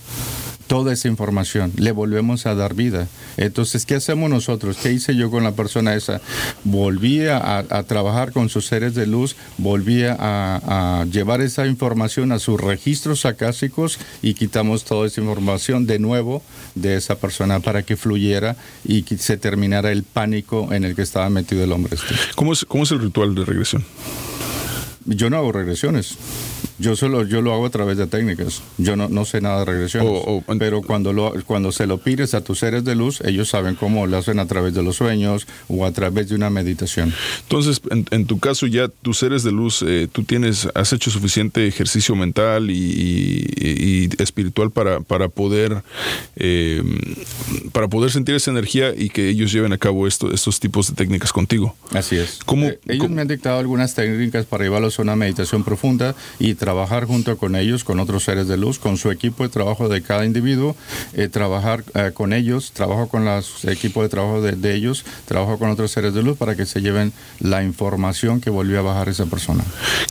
toda esa información, le volvemos a dar vida. Entonces, ¿qué hacemos nosotros? ¿Qué hice yo con la persona esa? Volví a, trabajar con sus seres de luz, volví a, a, llevar esa información a sus registros acásicos y quitamos toda esa información de nuevo de esa persona para que fluyera y que se terminara el pánico en el que estaba metido el hombre. Este. ¿Cómo es, cómo es el ritual de regresión? Yo no hago regresiones. Yo solo yo lo hago a través de técnicas. Yo no, no sé nada de regresiones. Oh, oh, pero cuando lo, cuando se lo pides a tus seres de luz, ellos saben cómo lo hacen a través de los sueños o a través de una meditación. Entonces, en, tu caso ya tus seres de luz, eh, tú tienes, has hecho suficiente ejercicio mental y, espiritual para, para poder eh, para poder sentir esa energía y que ellos lleven a cabo esto, estos tipos de técnicas contigo. Así es. ¿Cómo, eh, ellos me han dictado algunas técnicas para llevarlos a una meditación profunda y trabajar junto con ellos, con otros seres de luz, con su equipo de trabajo de cada individuo, eh, trabajar eh, con ellos, trabajo con los equipos de trabajo de, ellos, trabajo con otros seres de luz para que se lleven la información que volvió a bajar esa persona.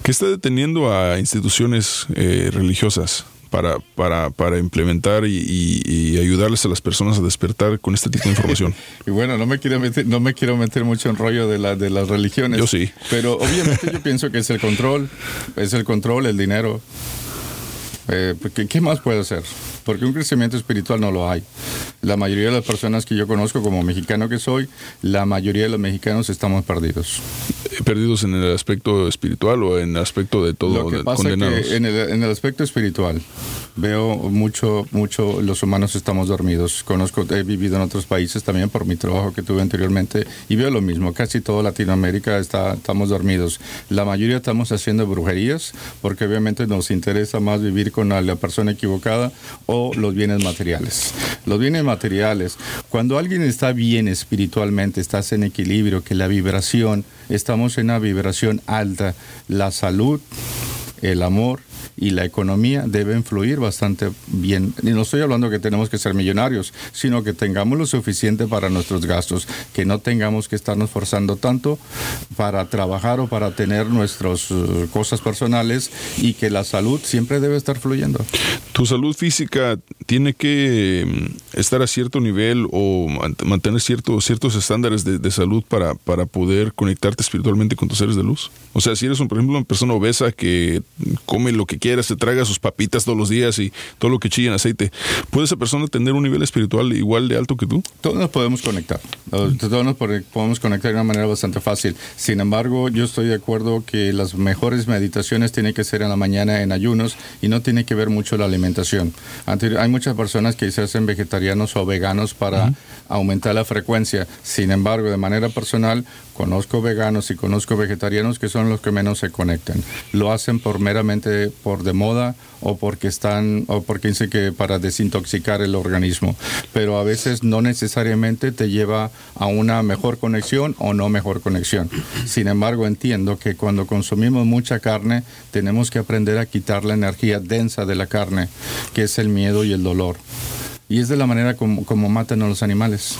¿Qué está deteniendo a instituciones eh, religiosas? Para, para, para implementar y, ayudarles a las personas a despertar con este tipo de información. y bueno, no me quiero meter, no me quiero meter mucho en rollo de, la, de las religiones. Yo sí. Pero obviamente yo pienso que es el control, es el control, el dinero. Eh, ¿Qué más puede hacer? Porque un crecimiento espiritual no lo hay. La mayoría de las personas que yo conozco como mexicano que soy, la mayoría de los mexicanos estamos perdidos. ¿Perdidos en el aspecto espiritual o en el aspecto de todo? Lo que pasa es que en el, en el aspecto espiritual veo mucho, mucho, los humanos estamos dormidos. Conozco, he vivido en otros países también por mi trabajo que tuve anteriormente y veo lo mismo. Casi toda Latinoamérica está, estamos dormidos. La mayoría estamos haciendo brujerías porque obviamente nos interesa más vivir con la persona equivocada o los bienes materiales. Los bienes materiales, cuando alguien está bien espiritualmente, estás en equilibrio, que la vibración, estamos en una vibración alta, la salud, el amor, y la economía debe fluir bastante bien. Y no estoy hablando que tenemos que ser millonarios, sino que tengamos lo suficiente para nuestros gastos, que no tengamos que estarnos forzando tanto para trabajar o para tener nuestras eh, cosas personales y que la salud siempre debe estar fluyendo. Tu salud física tiene que mm, estar a cierto nivel o mantener ciertos ciertos estándares de, salud para, para poder conectarte espiritualmente con tus seres de luz. O sea, si eres, un, por ejemplo, una persona obesa que come lo que quiera, se traga sus papitas todos los días y todo lo que chilla en aceite, ¿puede esa persona tener un nivel espiritual igual de alto que tú? Todos nos podemos conectar. Todos nos podemos conectar de una manera bastante fácil. Sin embargo, yo estoy de acuerdo que las mejores meditaciones tienen que ser en la mañana en ayunos y no tiene que ver mucho la alimentación. Hay muchas personas que se hacen vegetarianos o veganos para aumentar la frecuencia. Sin embargo, de manera personal, conozco veganos y conozco vegetarianos que son los que menos se conectan. Lo hacen por meramente por de moda o porque están o porque dicen que para desintoxicar el organismo, pero a veces no necesariamente te lleva a una mejor conexión o no mejor conexión. Sin embargo, entiendo que cuando consumimos mucha carne, tenemos que aprender a quitar la energía densa de la carne, que es el miedo y el dolor y es de la manera como, como matan a los animales.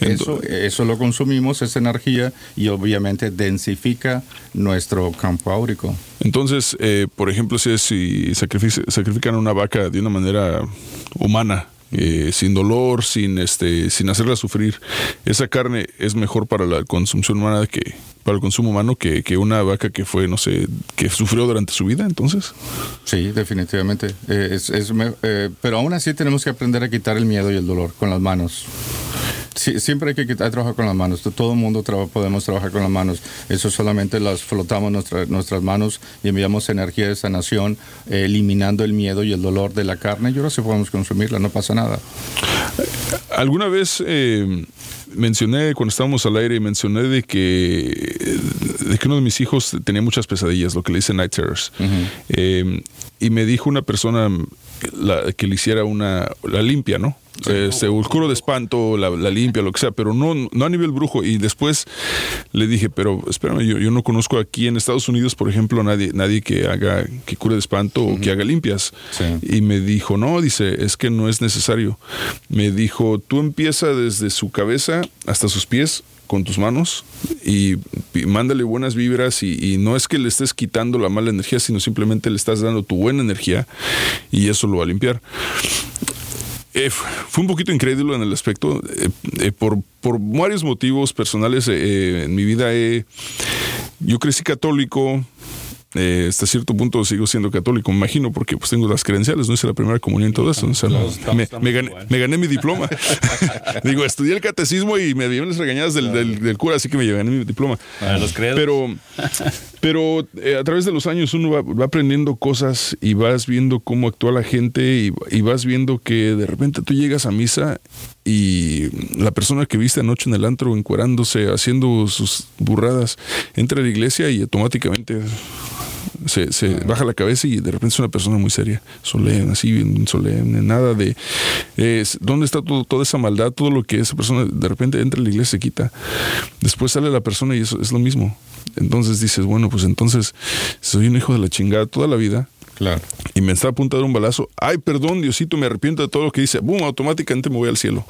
Eso, eso lo consumimos, esa energía, y obviamente densifica nuestro campo áurico. Entonces, eh, por ejemplo, si, si sacrifican una vaca de una manera humana, eh, sin dolor, sin este, sin hacerla sufrir. Esa carne es mejor para la consumición humana que para el consumo humano que, que una vaca que fue, no sé, que sufrió durante su vida, entonces. Sí, definitivamente. Eh, es, es, eh, pero aún así tenemos que aprender a quitar el miedo y el dolor con las manos siempre hay que trabajar con las manos. Todo el mundo podemos trabajar con las manos. Eso solamente las flotamos nuestras manos y enviamos energía de sanación, eh, eliminando el miedo y el dolor de la carne. Y ahora sí podemos consumirla, no pasa nada. Alguna vez eh, mencioné, cuando estábamos al aire, mencioné de que, de que uno de mis hijos tenía muchas pesadillas, lo que le dice night terrors. Eh, y me dijo una persona que le hiciera una, la limpia, ¿no? Este, oscuro de espanto, la, limpia, lo que sea, pero no, no a nivel brujo. Y después le dije, pero espérame, yo, yo no conozco aquí en Estados Unidos, por ejemplo, nadie, nadie que haga, que cure de espanto o que haga limpias. Y me dijo, no, dice, es que no es necesario. Me dijo, tú empieza desde su cabeza hasta sus pies con tus manos y, mándale buenas vibras y, no es que le estés quitando la mala energía, sino simplemente le estás dando tu buena energía y eso lo va a limpiar eh, fue un poquito incrédulo en el aspecto. eh, eh, por, por varios motivos personales eh, en mi vida yo crecí católico. Eh, hasta cierto punto sigo siendo católico, me imagino, porque pues tengo las credenciales, no hice la primera comunión y todo eso. o sea, me, gané, me gané mi diploma. Digo, estudié el catecismo y me dieron las regañadas del, del- del cura, así que me gané mi diploma. Los credos. Pero, pero eh, a través de los años uno va, va aprendiendo cosas y vas viendo cómo actúa la gente y, y vas viendo que de repente tú llegas a misa y la persona que viste anoche en el antro encuerándose, haciendo sus burradas, entra a la iglesia y automáticamente se, se baja la cabeza y de repente es una persona muy seria, solemne, así bien solemne, nada de es, dónde está todo, toda esa maldad, todo lo que esa persona de repente entra a la iglesia se quita. Después sale la persona y eso es lo mismo. Entonces dices, bueno, pues entonces soy un hijo de la chingada toda la vida. Claro. Y me está a punto de dar un balazo. Ay, perdón, Diosito, me arrepiento de todo lo que dice. Boom, automáticamente me voy al cielo.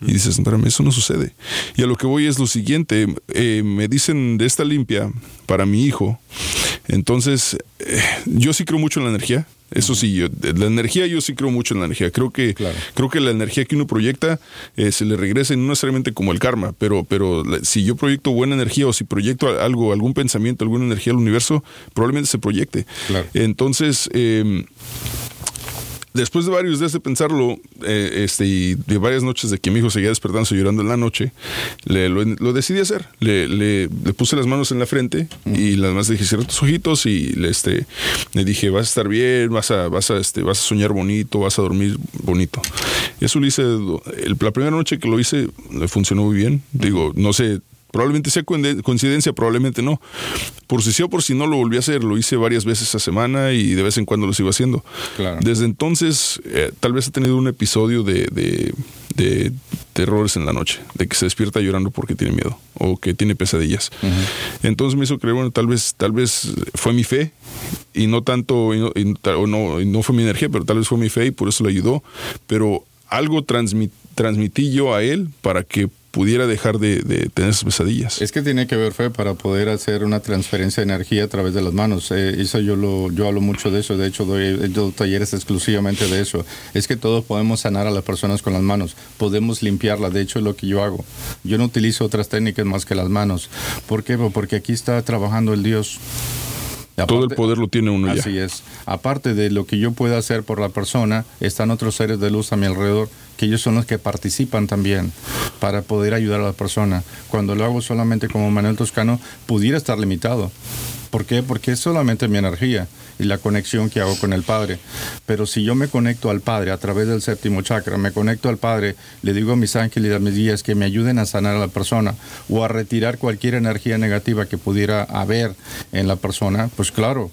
Y dices, espérame, eso no sucede. Y a lo que voy es lo siguiente. eh, me dicen de esta limpia para mi hijo. Entonces, eh, yo sí creo mucho en la energía. Eso sí, yo, la energía yo sí creo mucho en la energía. Creo que, creo que la energía que uno proyecta eh, se le regresa no necesariamente como el karma, pero, pero si yo proyecto buena energía o si proyecto algo, algún pensamiento, alguna energía al universo, probablemente se proyecte. Entonces, eh, después de varios días de pensarlo, eh, este, y de varias noches de que mi hijo seguía despertándose llorando en la noche, le- lo, lo decidí hacer. Le, le- le puse las manos en la frente y las más le dije, cierra tus ojitos y le, este, le dije, vas a estar bien, vas a, vas a, este, vas a soñar bonito, vas a dormir bonito. Eso lo hice, el- la primera noche que lo hice, le funcionó muy bien. Digo, no sé, Probablemente sea coincidencia, probablemente no. Por si sí o por si no lo volví a hacer, lo hice varias veces a semana y de vez en cuando lo sigo haciendo. Claro. Desde entonces, eh, tal vez he tenido un episodio de, de, de terrores en la noche, de que se despierta llorando porque tiene miedo o que tiene pesadillas. Entonces me hizo creer, bueno, tal vez, tal vez fue mi fe y no tanto, y no, y o no, y no fue mi energía, pero tal vez fue mi fe y por eso le ayudó. Pero algo transmi- transmití yo a él para que pudiera dejar de, de tener esas pesadillas. Es que tiene que ver fe para poder hacer una transferencia de energía a través de las manos. Eh, eso yo lo yo hablo mucho de eso. De hecho, doy, dado talleres exclusivamente de eso. Es que todos podemos sanar a las personas con las manos. Podemos limpiarlas. De hecho, es lo que yo hago. Yo no utilizo otras técnicas más que las manos. ¿Por qué? Pues Porque aquí está trabajando el Dios. Y Todo el aparte- poder lo tiene uno ya. Así es. Aparte de lo que yo pueda hacer por la persona, están otros seres de luz a mi alrededor, que ellos son los que participan también para poder ayudar a la persona. Cuando lo hago solamente como Manuel Toscano, pudiera estar limitado. ¿Por qué? Porque es solamente mi energía y la conexión que hago con el Padre. Pero si yo me conecto al Padre a través del séptimo chakra, me conecto al Padre, le digo a mis ángeles y a mis guías que me ayuden a sanar a la persona o a retirar cualquier energía negativa que pudiera haber en la persona, pues claro,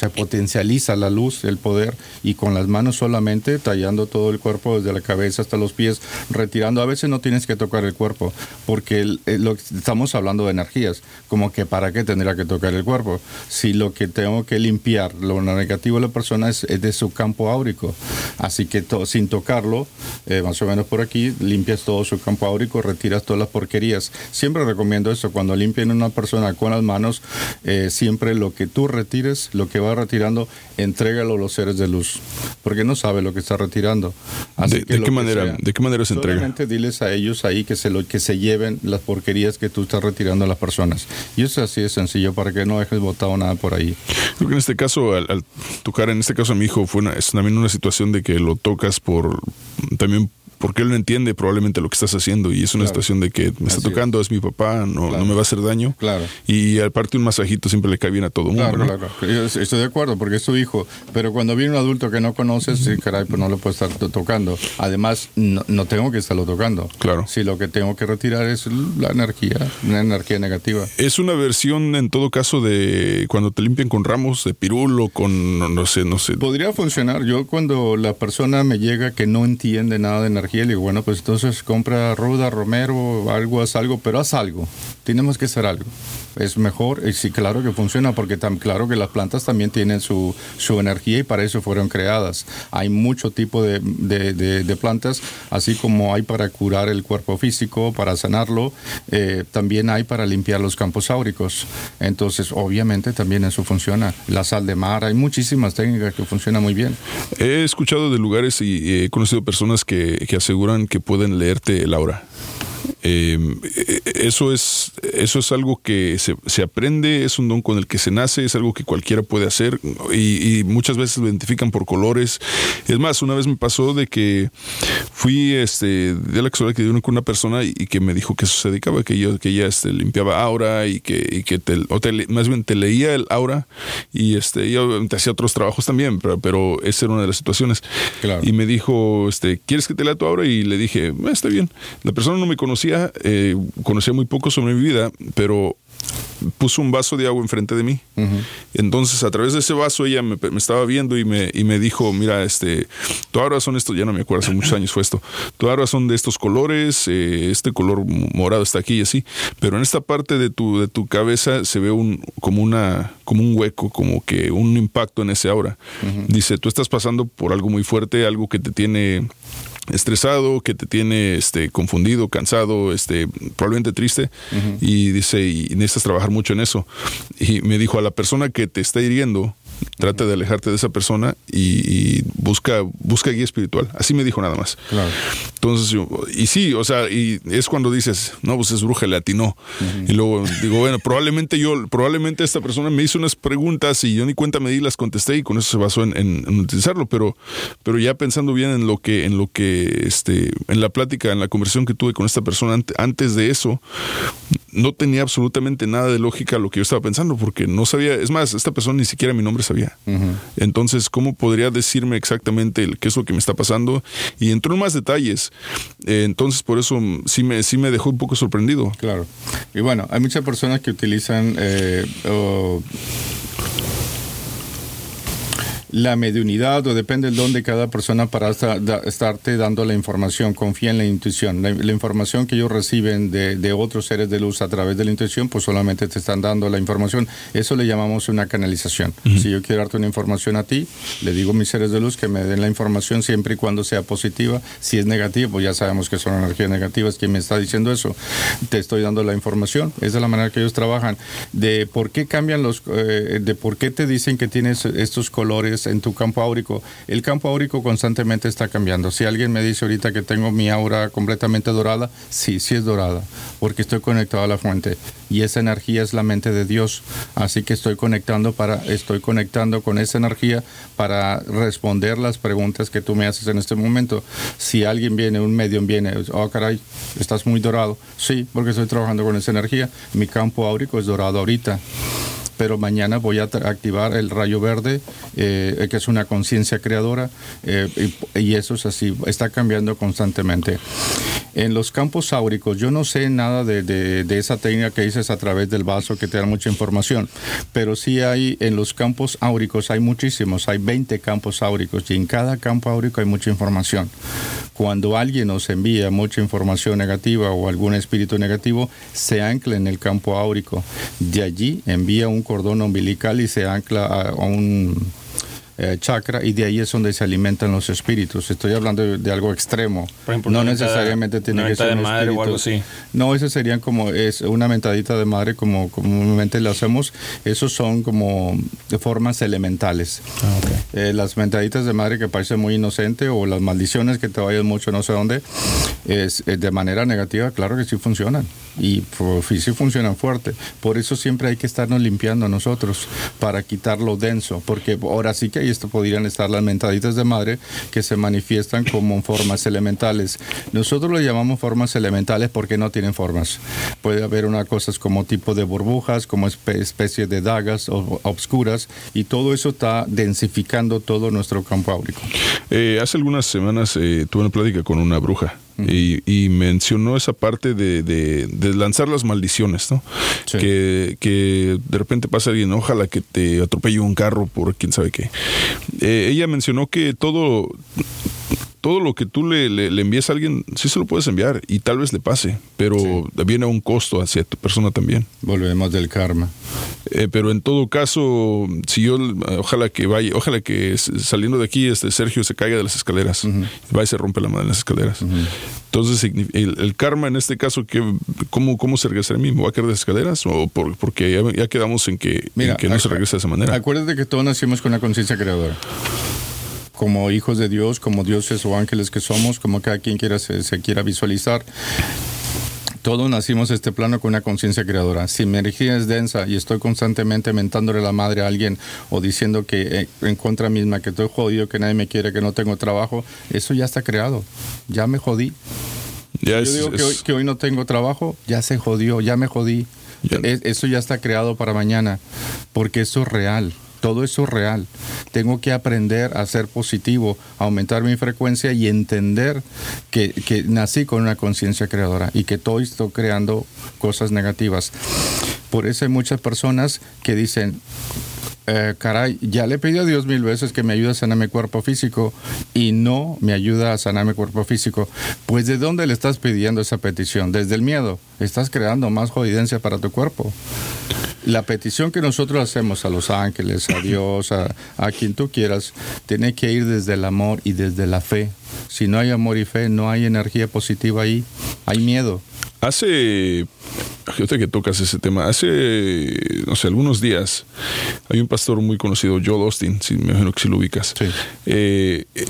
se potencializa la luz, el poder, y con las manos solamente tallando todo el cuerpo desde la cabeza hasta los pies, retirando. A veces no tienes que tocar el cuerpo, porque el- el- lo, estamos hablando de energías, como que para qué tendría que tocar el cuerpo, si lo que tengo que limpiar, lo negativo de la persona es, es de su campo áurico. Así que to- sin tocarlo, eh, más o menos por aquí, limpias todo su campo áurico, retiras todas las porquerías. Siempre recomiendo eso, cuando limpien a una persona con las manos, eh, siempre lo que tú retires, lo que va retirando, entrégalo a los seres de luz, porque no sabe lo que está retirando. Así ¿De, que de qué manera, sea, ¿De qué manera se entrega? Solamente diles a ellos ahí que se lo que se lleven las porquerías que tú estás retirando a las personas. Y eso así de sencillo para que no dejes botado nada por ahí. Creo que en este caso, al, al tocar, en este caso a mi hijo, fue una, es también una situación de que lo tocas por también porque él no entiende probablemente lo que estás haciendo y es una Claro. situación de que me está Así tocando, es. mi papá, no, no me va a hacer daño. Claro. Y aparte un masajito siempre le cae bien a todo mundo. Claro, ¿no? claro, claro. Yo estoy de acuerdo porque es tu hijo, pero cuando viene un adulto que no conoces, sí, caray, pues no lo puedes estar to- tocando. Además, no, no tengo que estarlo tocando. Claro. Si lo que tengo que retirar es la energía, una energía negativa. Es una versión en todo caso de cuando te limpian con ramos de pirul o con, no, no sé, no sé. Podría funcionar. Yo cuando la persona me llega que no entiende nada de energía, le digo, bueno, pues entonces compra ruda, romero, algo, haz algo, pero haz algo. Tenemos que hacer algo. Es mejor. Y sí, claro que funciona porque tan claro que las plantas también tienen su, su energía y para eso fueron creadas. Hay mucho tipo de, de, de, plantas, así como hay para curar el cuerpo físico, para sanarlo, eh, también hay para limpiar los campos áuricos. Entonces, obviamente también eso funciona. La sal de mar, hay muchísimas técnicas que funcionan muy bien. He escuchado de lugares y he conocido personas que, que aseguran que pueden leerte el aura. Eh, eso, es, eso es algo que se, se, aprende, es un don con el que se nace, es algo que cualquiera puede hacer y, muchas veces lo identifican por colores. Es más, una vez me pasó de que fui este, de la casualidad que dio con una persona y, que me dijo que eso se dedicaba, que, yo, que ella este, limpiaba aura y que, y que te, o más bien te leía el aura y este, yo te hacía otros trabajos también, pero, pero esa era una de las situaciones. Y me dijo, este, ¿quieres que te lea tu aura? Y le dije, eh, está bien. La persona no me conocía, eh, conocía muy poco sobre mi vida, pero puso un vaso de agua enfrente de mí. Entonces, a través de ese vaso, ella me, estaba viendo y me, y me dijo, mira, este, tu ahora son estos, ya no me acuerdo, hace muchos años fue esto, tu ahora son de estos colores, eh, este color morado está aquí y así, pero en esta parte de tu, de tu cabeza se ve un, como, una, como un hueco, como que un impacto en ese aura. Dice, tú estás pasando por algo muy fuerte, algo que te tiene estresado, que te tiene este, confundido, cansado, este, probablemente triste. Y dice, y necesitas trabajar mucho en eso. Y me dijo, a la persona que te está hiriendo, trata de alejarte de esa persona y, busca, busca guía espiritual. Así me dijo nada más. Entonces, y sí, o sea, y es cuando dices, no, pues es bruja, le atinó. Y luego digo, bueno, probablemente yo, probablemente esta persona me hizo unas preguntas y yo ni cuenta me di, las contesté y con eso se basó en, utilizarlo, pero, pero ya pensando bien en lo que, en lo que, este, en la plática, en la conversación que tuve con esta persona antes de eso, no tenía absolutamente nada de lógica lo que yo estaba pensando, porque no sabía, es más, esta persona ni siquiera mi nombre sabía. Entonces, ¿cómo podría decirme exactamente qué es lo que me está pasando? Y entró en más detalles. Eh, entonces, por eso sí me, sí me dejó un poco sorprendido. Claro. Y bueno, hay muchas personas que utilizan eh, la mediunidad o depende del don de cada persona para estarte dando la información. Confía en la intuición. La, información que ellos reciben de, otros seres de luz a través de la intuición, pues solamente te están dando la información. Eso le llamamos una canalización. Si yo quiero darte una información a ti, le digo a mis seres de luz que me den la información siempre y cuando sea positiva. Si es negativa, pues ya sabemos que son energías negativas. ¿Quién me está diciendo eso? Te estoy dando la información. Esa es la manera que ellos trabajan. De por qué cambian los, eh, de por qué te dicen que tienes estos colores en tu campo áurico. El campo áurico constantemente está cambiando. Si alguien me dice ahorita que tengo mi aura completamente dorada, sí, sí es dorada, porque estoy conectado a la fuente y esa energía es la mente de Dios. Así que estoy conectando para estoy conectando con esa energía para responder las preguntas que tú me haces en este momento. Si alguien viene, un medio viene, oh caray, estás muy dorado. Sí, porque estoy trabajando con esa energía. Mi campo áurico es dorado ahorita pero mañana voy a activar el rayo verde, eh, que es una conciencia creadora, eh, y, eso es así, está cambiando constantemente. En los campos áuricos, yo no sé nada de, esa técnica que dices a través del vaso que te da mucha información, pero sí hay en los campos áuricos, hay muchísimos, hay 20 campos áuricos y en cada campo áurico hay mucha información. Cuando alguien nos envía mucha información negativa o algún espíritu negativo, se ancla en el campo áurico. De allí envía un cordón umbilical y se ancla a un eh, chakra y de ahí es donde se alimentan los espíritus. Estoy hablando de, algo extremo. no necesariamente tiene que ser un madre o algo así. No, ese serían como es una mentadita de madre como comúnmente lo hacemos. Esos son como de formas elementales. Ah, eh, las mentaditas de madre que parecen muy inocente o las maldiciones que te vayan mucho no sé dónde, es, eh, de manera negativa, claro que sí funcionan y pues, sí funcionan fuerte. Por eso siempre hay que estarnos limpiando nosotros para quitar lo denso, porque ahora sí que hay esto podrían estar las mentaditas de madre que se manifiestan como formas elementales. Nosotros lo llamamos formas elementales porque no tienen formas. Puede haber una cosas como tipo de burbujas, como especie de dagas o, obscuras, y todo eso está densificando todo nuestro campo áurico. Eh, hace algunas semanas eh, tuve una plática con una bruja y, mencionó esa parte de, lanzar las maldiciones, ¿no? Que, de repente pasa alguien, ojalá que te atropelle un carro por quién sabe qué. Eh, ella mencionó que todo todo lo que tú le, le, le envíes a alguien, sí se lo puedes enviar y tal vez le pase, pero viene a un costo hacia tu persona también. Volvemos del karma. Eh, pero en todo caso, si yo, ojalá que vaya, ojalá que saliendo de aquí, este Sergio se caiga de las escaleras, va y se rompe la mano en las escaleras. Entonces, signi- el, el karma en este caso, ¿qué, cómo, ¿cómo se regresa a mí? ¿Me va a caer de las escaleras? ¿O por- porque ya, ya quedamos en que, en que no se acu- regresa de esa manera? Acuérdate que todos nacimos con una conciencia creadora. Como hijos de Dios, como dioses o ángeles que somos, como cada quien quiera se, se quiera visualizar. Todos nacimos a este plano con una conciencia creadora. Si mi energía es densa y estoy constantemente mentándole la madre a alguien o diciendo que eh, en contra misma que estoy jodido, que nadie me quiere, que no tengo trabajo, eso ya está creado. Ya me jodí. Ya Yo es- digo que hoy, que hoy no tengo trabajo, ya se jodió, ya me jodí. Es- eso ya está creado para mañana, porque eso es real. Todo eso es real. Tengo que aprender a ser positivo, aumentar mi frecuencia y entender que, que nací con una conciencia creadora y que todo estoy creando cosas negativas. Por eso hay muchas personas que dicen, eh, caray, ya le pedí a Dios mil veces que me ayude a sanar mi cuerpo físico y no me ayuda a sanar mi cuerpo físico. Pues ¿de dónde le estás pidiendo esa petición? Desde el miedo. Estás creando más jodidencia para tu cuerpo. La petición que nosotros hacemos a los ángeles, a Dios, a, a quien tú quieras, tiene que ir desde el amor y desde la fe. Si no hay amor y fe, no hay energía positiva ahí, hay miedo. Hace, fíjate que tocas ese tema, hace, no sé, algunos días hay un pastor muy conocido, Joel Austin, si, me imagino que si lo ubicas. Eh, eh,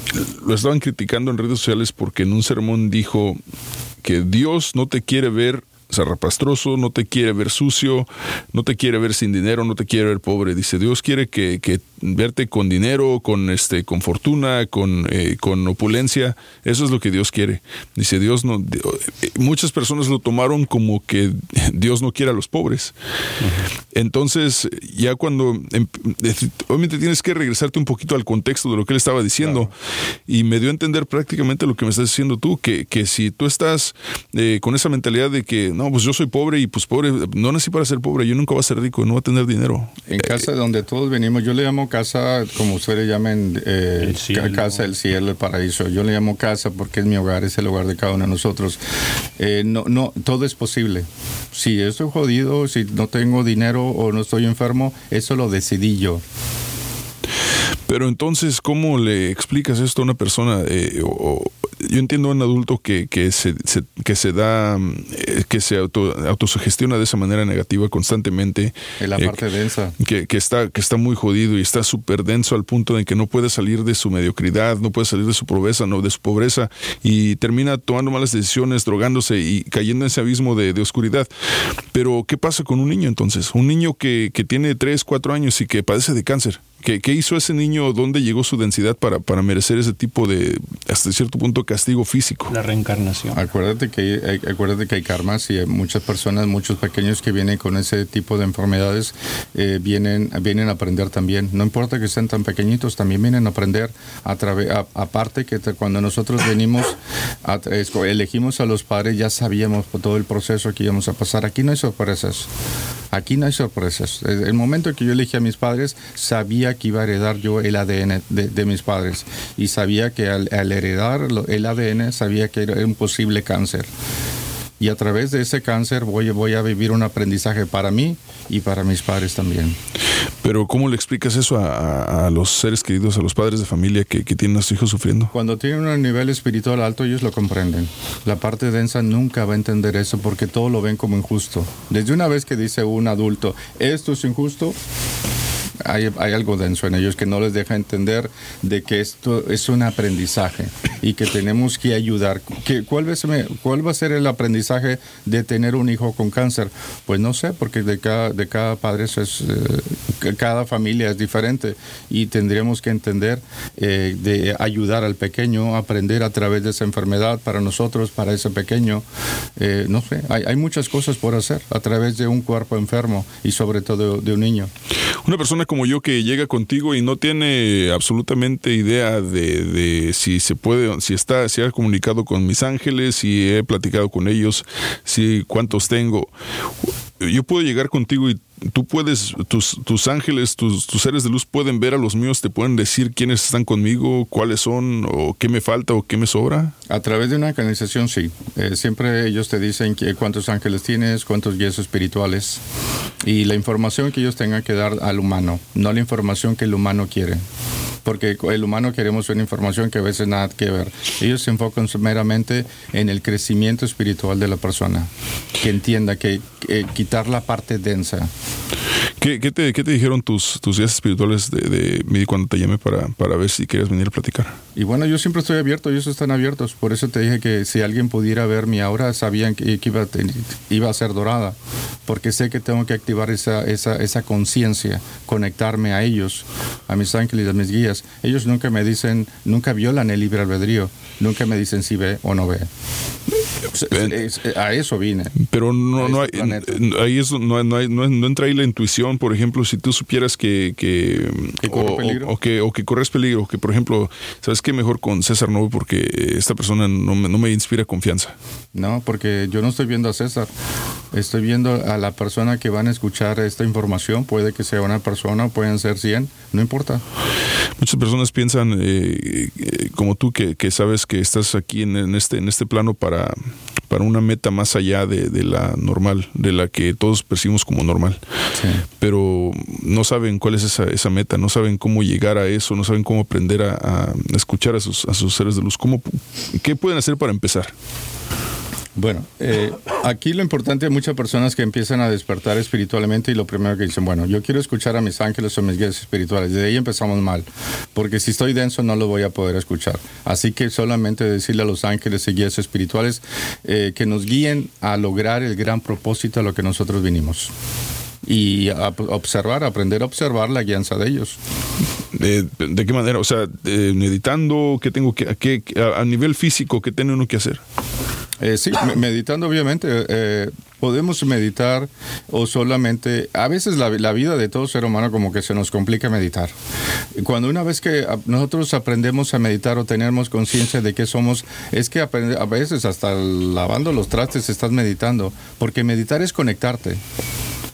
lo estaban criticando en redes sociales porque en un sermón dijo que Dios no te quiere ver zarrapastroso, no te quiere ver sucio, no te quiere ver sin dinero, no te quiere ver pobre. Dice, Dios quiere que, que verte con dinero, con este, con fortuna, con, eh, con opulencia. Eso es lo que Dios quiere. Dice, Dios no. eh, Muchas personas lo tomaron como que Dios no quiere a los pobres. Entonces, ya cuando em- obviamente tienes que regresarte un poquito al contexto de lo que él estaba diciendo. Y me dio a entender prácticamente lo que me estás diciendo tú, que, que si tú estás eh, con esa mentalidad de que no, pues yo soy pobre y pues pobre, no nací para ser pobre, yo nunca voy a ser rico, no voy a tener dinero. En casa donde todos venimos, yo le llamo casa, como ustedes llamen, eh, ca- casa del cielo, el paraíso. Yo le llamo casa porque es mi hogar, es el hogar de cada uno de nosotros. Eh, no, no, todo es posible. Si estoy jodido, si no tengo dinero o no estoy enfermo, eso lo decidí yo. Pero entonces, ¿cómo le explicas esto a una persona? Eh, o- yo entiendo a un adulto que, que, se, se- que se da, mm, eh, que se auto, autosugestiona de esa manera negativa constantemente. En la eh, parte densa. que, que está, que está muy jodido y está súper denso al punto en que no puede salir de su mediocridad, no puede salir de su pobreza, no, de su pobreza, y termina tomando malas decisiones, drogándose y cayendo en ese abismo de, de oscuridad. Pero, ¿qué pasa con un niño entonces? Un niño que, que tiene 3, 4 años y que padece de cáncer. ¿Qué, qué hizo ese niño? ¿Dónde llegó su densidad para, para merecer ese tipo de, hasta cierto punto, castigo físico? La reencarnación. Acuérdate que, hay, acuérdate que hay karmas y hay muchas personas, muchos pequeños que vienen con ese tipo de enfermedades, eh, vienen, vienen a aprender también. No importa que estén tan pequeñitos, también vienen a aprender. A través, aparte que te- cuando nosotros venimos, a- elegimos a los padres, ya sabíamos por todo el proceso que íbamos a pasar. Aquí no hay sorpresas. Aquí no hay sorpresas. El momento que yo elegí a mis padres, sabía que iba a heredar yo el ADN de, mis padres. Y sabía que al, al heredar el ADN, sabía que era un posible cáncer. Y a través de ese cáncer voy, voy a vivir un aprendizaje para mí y para mis padres también. Pero, ¿cómo le explicas eso a, a- a los seres queridos, a los padres de familia que, que tienen a sus hijos sufriendo? Cuando tienen un nivel espiritual alto, ellos lo comprenden. La parte densa nunca va a entender eso porque todo lo ven como injusto. Desde una vez que dice un adulto, esto es injusto, hay, hay algo denso en ellos que no les deja entender de que esto es un aprendizaje y que tenemos que ayudar. ¿Qué- cuál, ¿Cuál va a ser el aprendizaje de tener un hijo con cáncer? Pues no sé, porque de cada, de cada padre eso es, eh, cada familia es diferente y tendríamos que entender eh, de ayudar al pequeño aprender a través de esa enfermedad para nosotros, para ese pequeño. Eh, no sé, hay, hay muchas cosas por hacer a través de un cuerpo enfermo y sobre todo de un niño. Una persona como yo que llega contigo y no tiene absolutamente idea de, de si se puede, si está, si ha comunicado con mis ángeles, si he platicado con ellos, si cuántos tengo. Yo puedo llegar contigo y tú puedes, tus, tus ángeles, tus, tus, seres de luz pueden ver a los míos, te pueden decir quiénes están conmigo, cuáles son, o qué me falta o qué me sobra. A través de una canalización, sí. Eh, siempre ellos te dicen que, cuántos ángeles tienes, cuántos guías espirituales y la información que ellos tengan que dar al humano, no la información que el humano quiere porque el humano queremos una información que a veces nada que ver. Ellos se enfocan meramente en el crecimiento espiritual de la persona, que entienda que, que quitar la parte densa. ¿Qué, qué, te, ¿Qué, te, dijeron tus, tus guías espirituales de, de mí cuando te llamé para, para, ver si querías venir a platicar? Y bueno, yo siempre estoy abierto, ellos están abiertos. Por eso te dije que si alguien pudiera ver mi aura, sabían que, que iba, a tener, iba, a ser dorada. Porque sé que tengo que activar esa, esa, esa conciencia, conectarme a ellos, a mis ángeles, a mis guías. Ellos nunca me dicen, nunca violan el libre albedrío. Nunca me dicen si ve o no ve. A eso vine. Pero no, no hay, ahí eso, no, no, hay, no, no, entra ahí la intuición, por ejemplo, si tú supieras que... que, ¿Que o, peligro? O, o, que, o que corres peligro, que por ejemplo, ¿sabes qué? Mejor con César no, porque esta persona no me, no me inspira confianza. No, porque yo no estoy viendo a César, estoy viendo a la persona que van a escuchar esta información, puede que sea una persona, pueden ser 100, no importa. Muchas personas piensan, eh, eh, como tú, que, que, sabes que estás aquí en, en, este, en este plano para, para una meta más allá de, de, la normal, de la que todos percibimos como normal. Sí. Pero no saben cuál es esa, esa, meta, no saben cómo llegar a eso, no saben cómo aprender a, a escuchar a sus, a sus seres de luz. ¿Cómo, ¿Qué pueden hacer para empezar? Bueno, eh, aquí lo importante de muchas personas que empiezan a despertar espiritualmente y lo primero que dicen, bueno, yo quiero escuchar a mis ángeles o mis guías espirituales. De ahí empezamos mal, porque si estoy denso no lo voy a poder escuchar. Así que solamente decirle a los ángeles y guías espirituales eh, que nos guíen a lograr el gran propósito a lo que nosotros vinimos y a observar, aprender a observar la guianza de ellos. ¿De, de qué manera? O sea, eh, meditando, ¿qué tengo que, qué, a, a nivel físico, qué tiene uno que hacer? Eh, sí, meditando obviamente. Eh, podemos meditar o solamente, a veces la, la, vida de todo ser humano como que se nos complica meditar. Cuando una vez que nosotros aprendemos a meditar o tenemos conciencia de que somos, es que a veces hasta lavando los trastes estás meditando, porque meditar es conectarte.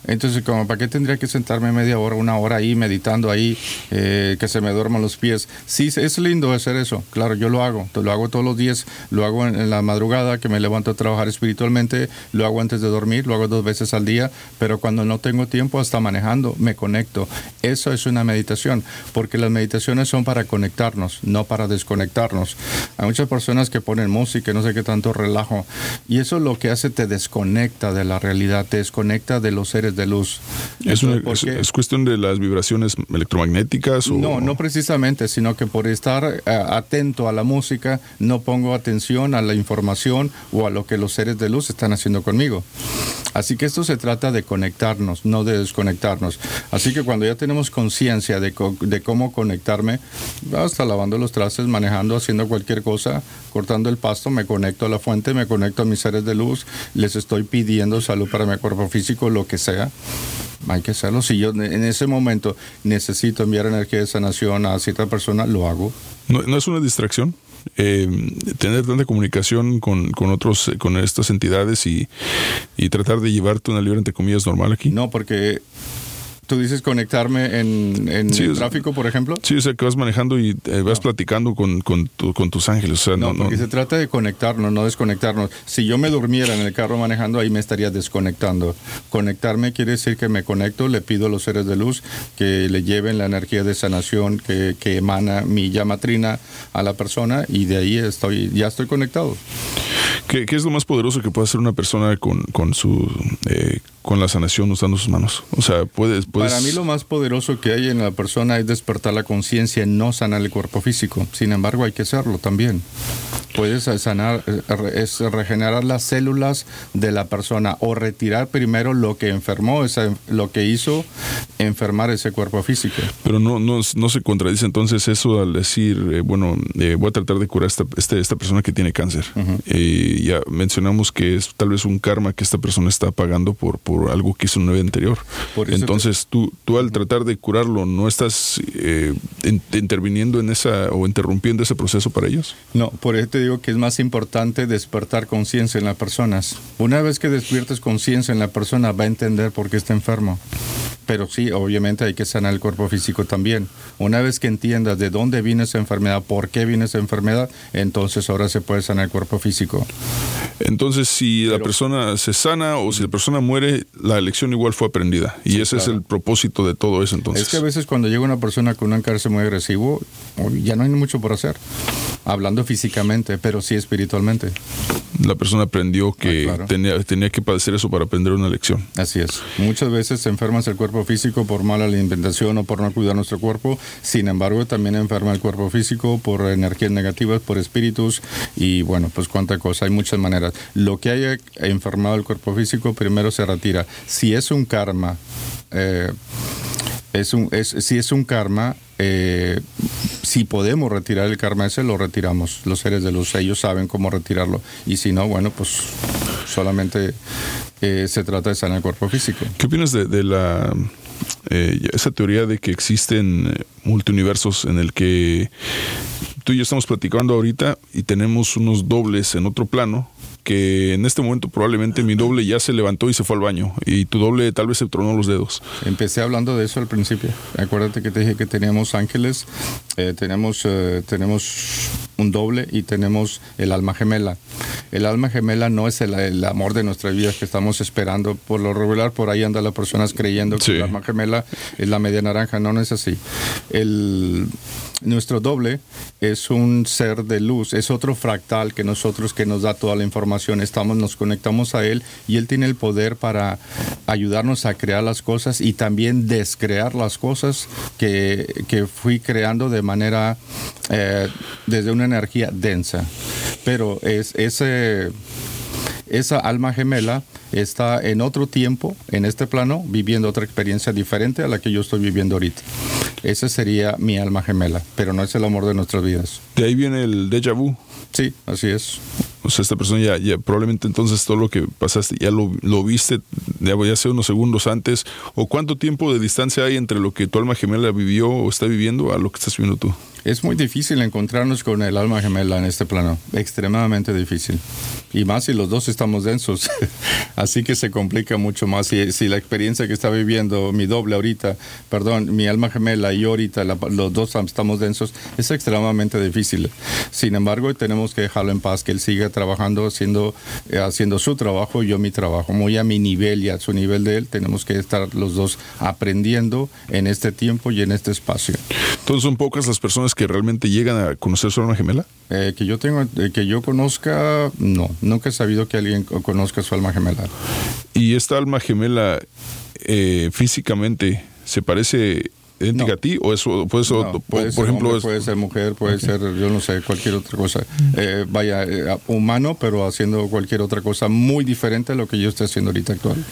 Entonces, como para qué tendría que sentarme media hora, una hora ahí meditando ahí, eh, que se me duerman los pies. Sí, es lindo hacer eso. Claro, yo lo hago. Lo hago todos los días. Lo hago en, en, la madrugada, que me levanto a trabajar espiritualmente. Lo hago antes de dormir. Lo hago dos veces al día. Pero cuando no tengo tiempo, hasta manejando, me conecto. Eso es una meditación, porque las meditaciones son para conectarnos, no para desconectarnos. Hay muchas personas que ponen música, no sé qué tanto relajo. Y eso lo que hace te desconecta de la realidad, te desconecta de los seres de luz. ¿Es, una, es, ¿Es, cuestión de las vibraciones electromagnéticas? O? No, no precisamente, sino que por estar uh, atento a la música no pongo atención a la información o a lo que los seres de luz están haciendo conmigo. Así que esto se trata de conectarnos, no de desconectarnos. Así que cuando ya tenemos conciencia de, co de, cómo conectarme, hasta lavando los trastes, manejando, haciendo cualquier cosa, cortando el pasto, me conecto a la fuente, me conecto a mis seres de luz, les estoy pidiendo salud para mi cuerpo físico, lo que sea hay que hacerlo. Si yo en ese momento necesito enviar energía de sanación a cierta persona, lo hago. ¿No, no es una distracción? Eh, tener tanta comunicación con, con otros, con estas entidades y, y tratar de llevarte una libre entre comillas normal aquí? No, porque Tú dices conectarme en, en sí, el tráfico, por ejemplo. Sí, o sea, que vas manejando y eh, vas no. platicando con, con, tu, con, tus ángeles. O sea, no, no, porque se trata de conectarnos, no desconectarnos. Si yo me durmiera en el carro manejando, ahí me estaría desconectando. Conectarme quiere decir que me conecto, le pido a los seres de luz que le lleven la energía de sanación que, que emana mi llama trina a la persona y de ahí estoy, ya estoy conectado. ¿Qué, ¿Qué, es lo más poderoso que puede hacer una persona con, con su eh, con la sanación usando sus manos? O sea, puedes, puedes, Para mí lo más poderoso que hay en la persona es despertar la conciencia, no sanar el cuerpo físico. Sin embargo, hay que hacerlo también. Puedes sanar, es regenerar las células de la persona o retirar primero lo que enfermó, esa, lo que hizo enfermar ese cuerpo físico. Pero no, no, no se contradice entonces eso al decir, eh, bueno, eh, voy a tratar de curar esta, este, esta persona que tiene cáncer. Uh -huh. Eh, ya mencionamos que es tal vez un karma que esta persona está pagando por, por algo que hizo en una vida anterior. Entonces, tú, tú al tratar de curarlo, ¿no estás eh, interviniendo en esa o interrumpiendo ese proceso para ellos? No, por eso te digo que es más importante despertar conciencia en las personas. Una vez que despiertes conciencia en la persona, va a entender por qué está enfermo. Pero sí, obviamente hay que sanar el cuerpo físico también. Una vez que entiendas de dónde viene esa enfermedad, por qué viene esa enfermedad, entonces ahora se puede sanar el cuerpo físico. Entonces, si la persona se sana o si la persona muere, la elección igual fue aprendida. Y ese es el propósito de todo eso entonces. Es que a veces cuando llega una persona con un cáncer muy agresivo, ya no hay mucho por hacer. Hablando físicamente, pero sí espiritualmente. La persona aprendió que ah, tenía, tenía que padecer eso para aprender una lección. Así es. Muchas veces se enferma el cuerpo físico por mala alimentación o por no cuidar nuestro cuerpo. Sin embargo, también enferma el cuerpo físico por energías negativas, por espíritus y bueno, pues cuánta cosa. Hay muchas maneras. Lo que haya enfermado el cuerpo físico primero se retira. Si es un karma, eh, es un, es, si es un karma, eh, si podemos retirar el karma ese, lo retiramos. Los seres de luz, ellos saben cómo retirarlo. Y si no, bueno, pues solamente eh, se trata de sanar el cuerpo físico. ¿Qué opinas de, la eh, esa teoría de que existen multiuniversos en el que tú y yo estamos platicando ahorita y tenemos unos dobles en otro plano que en este momento probablemente mi doble ya se levantó y se fue al baño y tu doble tal vez se tronó los dedos. Empecé hablando de eso al principio. Acuérdate que te dije que teníamos ángeles, eh, tenemos, eh, tenemos un doble y tenemos el alma gemela. El alma gemela no es el, amor de nuestra vida que estamos esperando. Por lo regular, por ahí andan las personas creyendo que el alma gemela es la media naranja. No, no es así. El, nuestro doble es un ser de luz, es otro fractal que nosotros que nos da toda la información. Estamos, nos conectamos a él y él tiene el poder para ayudarnos a crear las cosas y también descrear las cosas que, fui creando de manera eh, desde una energía densa. Pero es ese esa alma gemela está en otro tiempo, en este plano, viviendo otra experiencia diferente a la que yo estoy viviendo ahorita. Esa sería mi alma gemela, pero no es el amor de nuestras vidas. De ahí viene el déjà vu. Sí, así es. O sea, esta persona ya, ya probablemente entonces todo lo que pasaste ya lo, lo viste ya, ya hace unos segundos antes. ¿O cuánto tiempo de distancia hay entre lo que tu alma gemela vivió o está viviendo a lo que estás viviendo tú? Es muy difícil encontrarnos con el alma gemela en este plano, extremadamente difícil. Y más si los dos estamos densos. Así que se complica mucho más. Si, si, la experiencia que está viviendo mi doble ahorita, perdón, mi alma gemela y yo ahorita, los dos estamos densos, es extremadamente difícil. Sin embargo, tenemos que dejarlo en paz, que él siga trabajando, haciendo, eh, haciendo su trabajo y yo mi trabajo. Muy a mi nivel y a su nivel de él, tenemos que estar los dos aprendiendo en este tiempo y en este espacio. Entonces son pocas las personas que realmente llegan a conocer su alma gemela? Eh, que yo tengo, eh, que yo conozca, no, nunca he sabido que alguien conozca su alma gemela. ¿Y esta alma gemela eh, físicamente se parece idéntica a ti o eso puede ser, por ejemplo puede ser mujer puede ser yo no sé cualquier otra cosa. Eh, vaya eh, humano pero haciendo cualquier otra cosa muy diferente a lo que yo estoy haciendo ahorita actual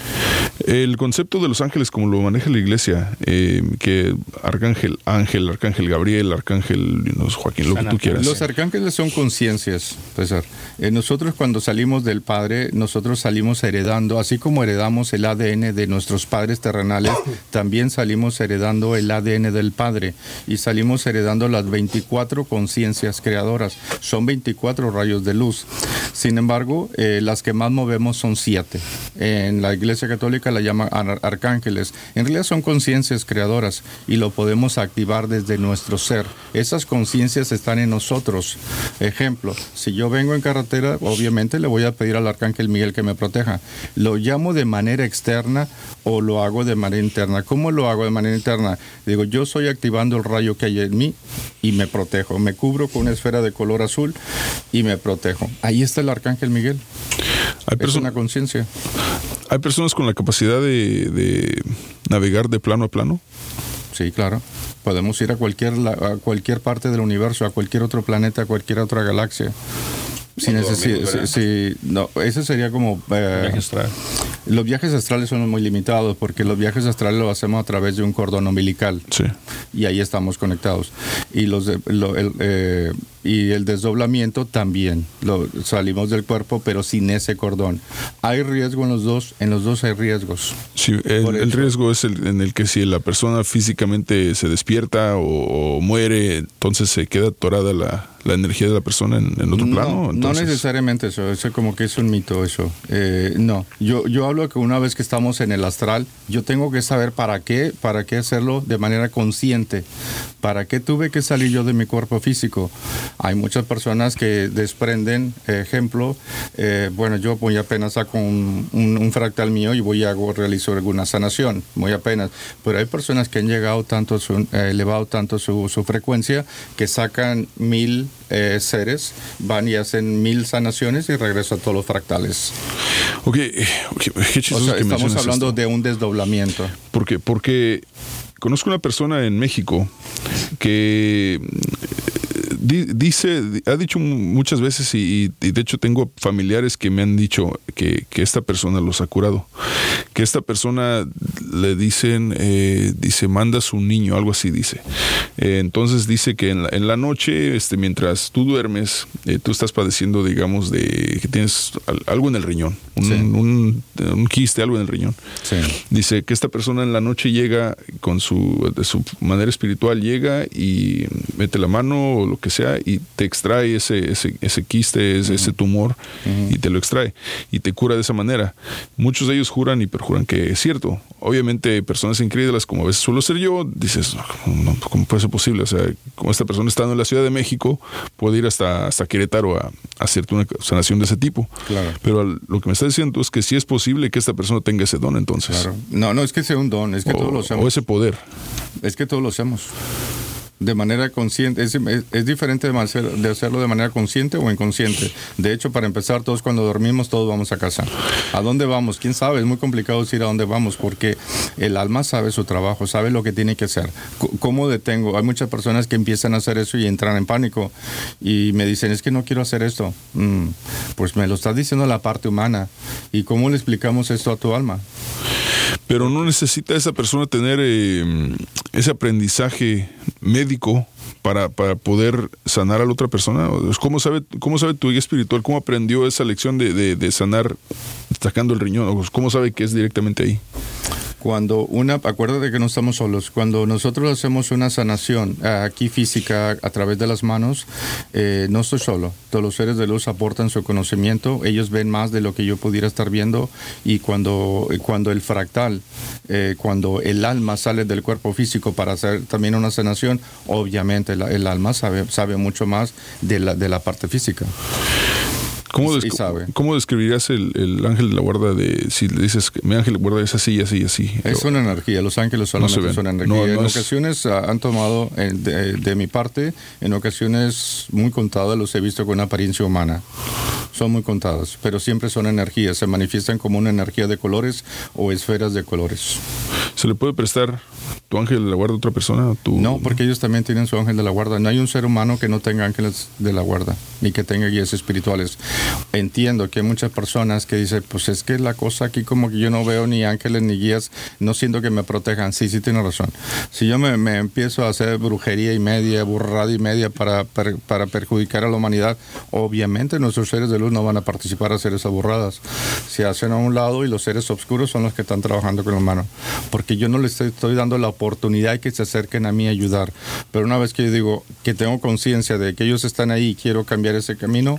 el concepto de los ángeles como lo maneja la iglesia eh, que arcángel ángel arcángel Gabriel arcángel Joaquín lo que tú quieras los arcángeles son conciencias César nosotros cuando salimos del Padre nosotros salimos heredando así como heredamos el ADN de nuestros padres terrenales también salimos heredando el ADN del Padre y salimos heredando las 24 conciencias creadoras. Son 24 rayos de luz. Sin embargo, eh, las que más movemos son siete. En la Iglesia Católica la llaman arcángeles. En realidad son conciencias creadoras y lo podemos activar desde nuestro ser. Esas conciencias están en nosotros. Ejemplo, si yo vengo en carretera, obviamente le voy a pedir al arcángel Miguel que me proteja. Lo llamo de manera externa o lo hago de manera interna. ¿Cómo lo hago de manera interna? Digo, yo estoy activando el rayo que hay en mí y me protejo. Me cubro con una esfera de color azul y me protejo. Ahí está el arcángel Miguel. Hay es una conciencia. ¿Hay personas con la capacidad de, navegar de plano a plano? Sí, claro. Podemos ir a cualquier, a cualquier parte del universo, a cualquier otro planeta, a cualquier otra galaxia. Si no, ese sería como... Eh, Los viajes astrales son muy limitados porque los viajes astrales los hacemos a través de un cordón umbilical. Sí. Y ahí estamos conectados. Y, los lo- el, eh, y el desdoblamiento también. Lo, salimos del cuerpo, pero sin ese cordón. Hay riesgo en los dos. En los dos hay riesgos. Sí, el, el riesgo es el, en el que si la persona físicamente se despierta o, o muere, entonces se queda atorada la, la energía de la persona en, en otro plano. No, no entonces, necesariamente eso, eso como que es un mito eso. Eh, no, yo, yo hablo que una vez que estamos en el astral, yo tengo que saber para qué, para qué hacerlo de manera consciente, para qué tuve que salir yo de mi cuerpo físico. Hay muchas personas que desprenden, ejemplo, eh, bueno, yo voy apenas saco un, un- un fractal mío y voy a hago, realizo alguna sanación, muy apenas, pero hay personas que han llegado tanto, su, eh, elevado tanto su, su frecuencia que sacan mil eh, seres, van y hacen mil sanaciones y regresan a todos los fractales. Ok, eh, ok, qué O chistoso sea, que estamos hablando esto. de un desdoblamiento. ¿Por qué? Porque conozco una persona en México que dice, ha dicho muchas veces y, y de hecho tengo familiares que me han dicho que, que esta persona los ha curado. Que esta persona le dicen, eh, dice, manda a su niño, algo así dice. Eh, entonces dice que en la, en la noche, este, mientras tú duermes, eh, tú estás padeciendo, digamos, de que tienes al- algo en el riñón, un, un, un quiste, algo en el riñón. Dice que esta persona en la noche llega con su, de su manera espiritual, llega y mete la mano o lo que sea y te extrae ese, ese, ese quiste, ese, ese tumor y te lo extrae y te cura de esa manera. Muchos de ellos juran y perjuran que es cierto. Obviamente personas incrédulas como a veces suelo ser yo, dices, "No, ¿cómo puede ser posible? O sea, como esta persona estando en la Ciudad de México puede ir hasta, hasta Querétaro a, a hacerte una sanación de ese tipo. Claro. Pero al- lo que me está diciendo es que sí es posible que esta persona tenga ese don entonces. Claro. No, no es que sea un don, es que O- todos lo o hacemos. ese poder. Es que todos lo hacemos. De manera consciente, es, es- es diferente de, hacer- de hacerlo de manera consciente o inconsciente. De hecho, para empezar, todos cuando dormimos, todos vamos a casa. ¿A dónde vamos? ¿Quién sabe? Es muy complicado decir a dónde vamos porque el alma sabe su trabajo, sabe lo que tiene que hacer. ¿Cómo detengo? Hay muchas personas que empiezan a hacer eso y entran en pánico y me dicen, es que no quiero hacer esto. Mm, pues me lo está diciendo la parte humana. ¿Y cómo le explicamos esto a tu alma? Pero no necesita esa persona tener eh, ese aprendizaje médico para, para poder sanar a la otra persona. ¿Cómo sabe, cómo sabe tu guía espiritual? ¿Cómo aprendió esa lección de, de- de sanar sacando el riñón? ¿O ¿Cómo sabe que es directamente ahí? Cuando una, acuérdate que no estamos solos, cuando nosotros hacemos una sanación eh, aquí física a través de las manos, eh, no estoy solo. Todos los seres de luz aportan su conocimiento, ellos ven más de lo que yo pudiera estar viendo y cuando, cuando el fractal, eh, cuando el alma sale del cuerpo físico para hacer también una sanación, obviamente la- el alma sabe, sabe mucho más de la, de la parte física. ¿Cómo, Y- des- y. ¿Cómo describirías el, el ángel de la guarda de si le dices que mi ángel de guarda es así, así, así? Es una energía, los ángeles No solamente ven. son energía. No, no en es- ocasiones ah, han tomado, eh, de, de mi parte, en ocasiones muy contadas los he visto con apariencia humana. Son muy contadas, pero siempre son energías, se manifiestan como una energía de colores o esferas de colores. ¿Se le puede prestar tu ángel de la guarda a otra persona? Tu, No, porque ellos también tienen su ángel de la guarda. No hay un ser humano que no tenga ángeles de la guarda, ni que tenga guías espirituales. Entiendo que hay muchas personas que dicen, pues es que la cosa aquí como que yo no veo ni ángeles ni guías, no siento que me protejan. Sí, sí tiene razón. Si yo me, me empiezo a hacer brujería y media, burrada y media para, per- para perjudicar a la humanidad, obviamente nuestros seres de luz no van a participar a hacer esas burradas. Se hacen a un lado y los seres oscuros son los que están trabajando con la mano. Porque yo no les estoy dando la oportunidad que se acerquen a mí a ayudar. Pero una vez que yo digo que tengo conciencia de que ellos están ahí y quiero cambiar ese camino,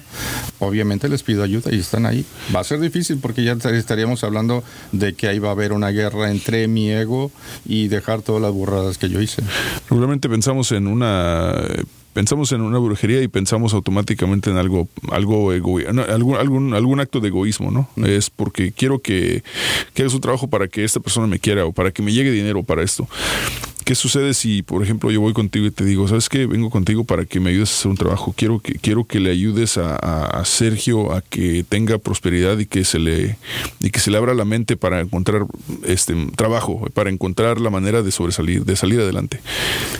obviamente les pido ayuda y están ahí. Va a ser difícil porque ya estaríamos hablando de que ahí va a haber una guerra entre mi ego y dejar todas las burradas que yo hice. Regularmente pensamos en una pensamos en una brujería y pensamos automáticamente en algo algo ego- algún, algún algún acto de egoísmo, ¿no? Es porque quiero que, que hagas un trabajo para que esta persona me quiera o para que me llegue dinero para esto. ¿Qué sucede si, por ejemplo, yo voy contigo y te digo, ¿sabes qué? Vengo contigo para que me ayudes a hacer un trabajo. Quiero que, quiero que le ayudes a, a- a Sergio a que tenga prosperidad y que se le y que se le abra la mente para encontrar este trabajo, para encontrar la manera de sobresalir, de salir adelante.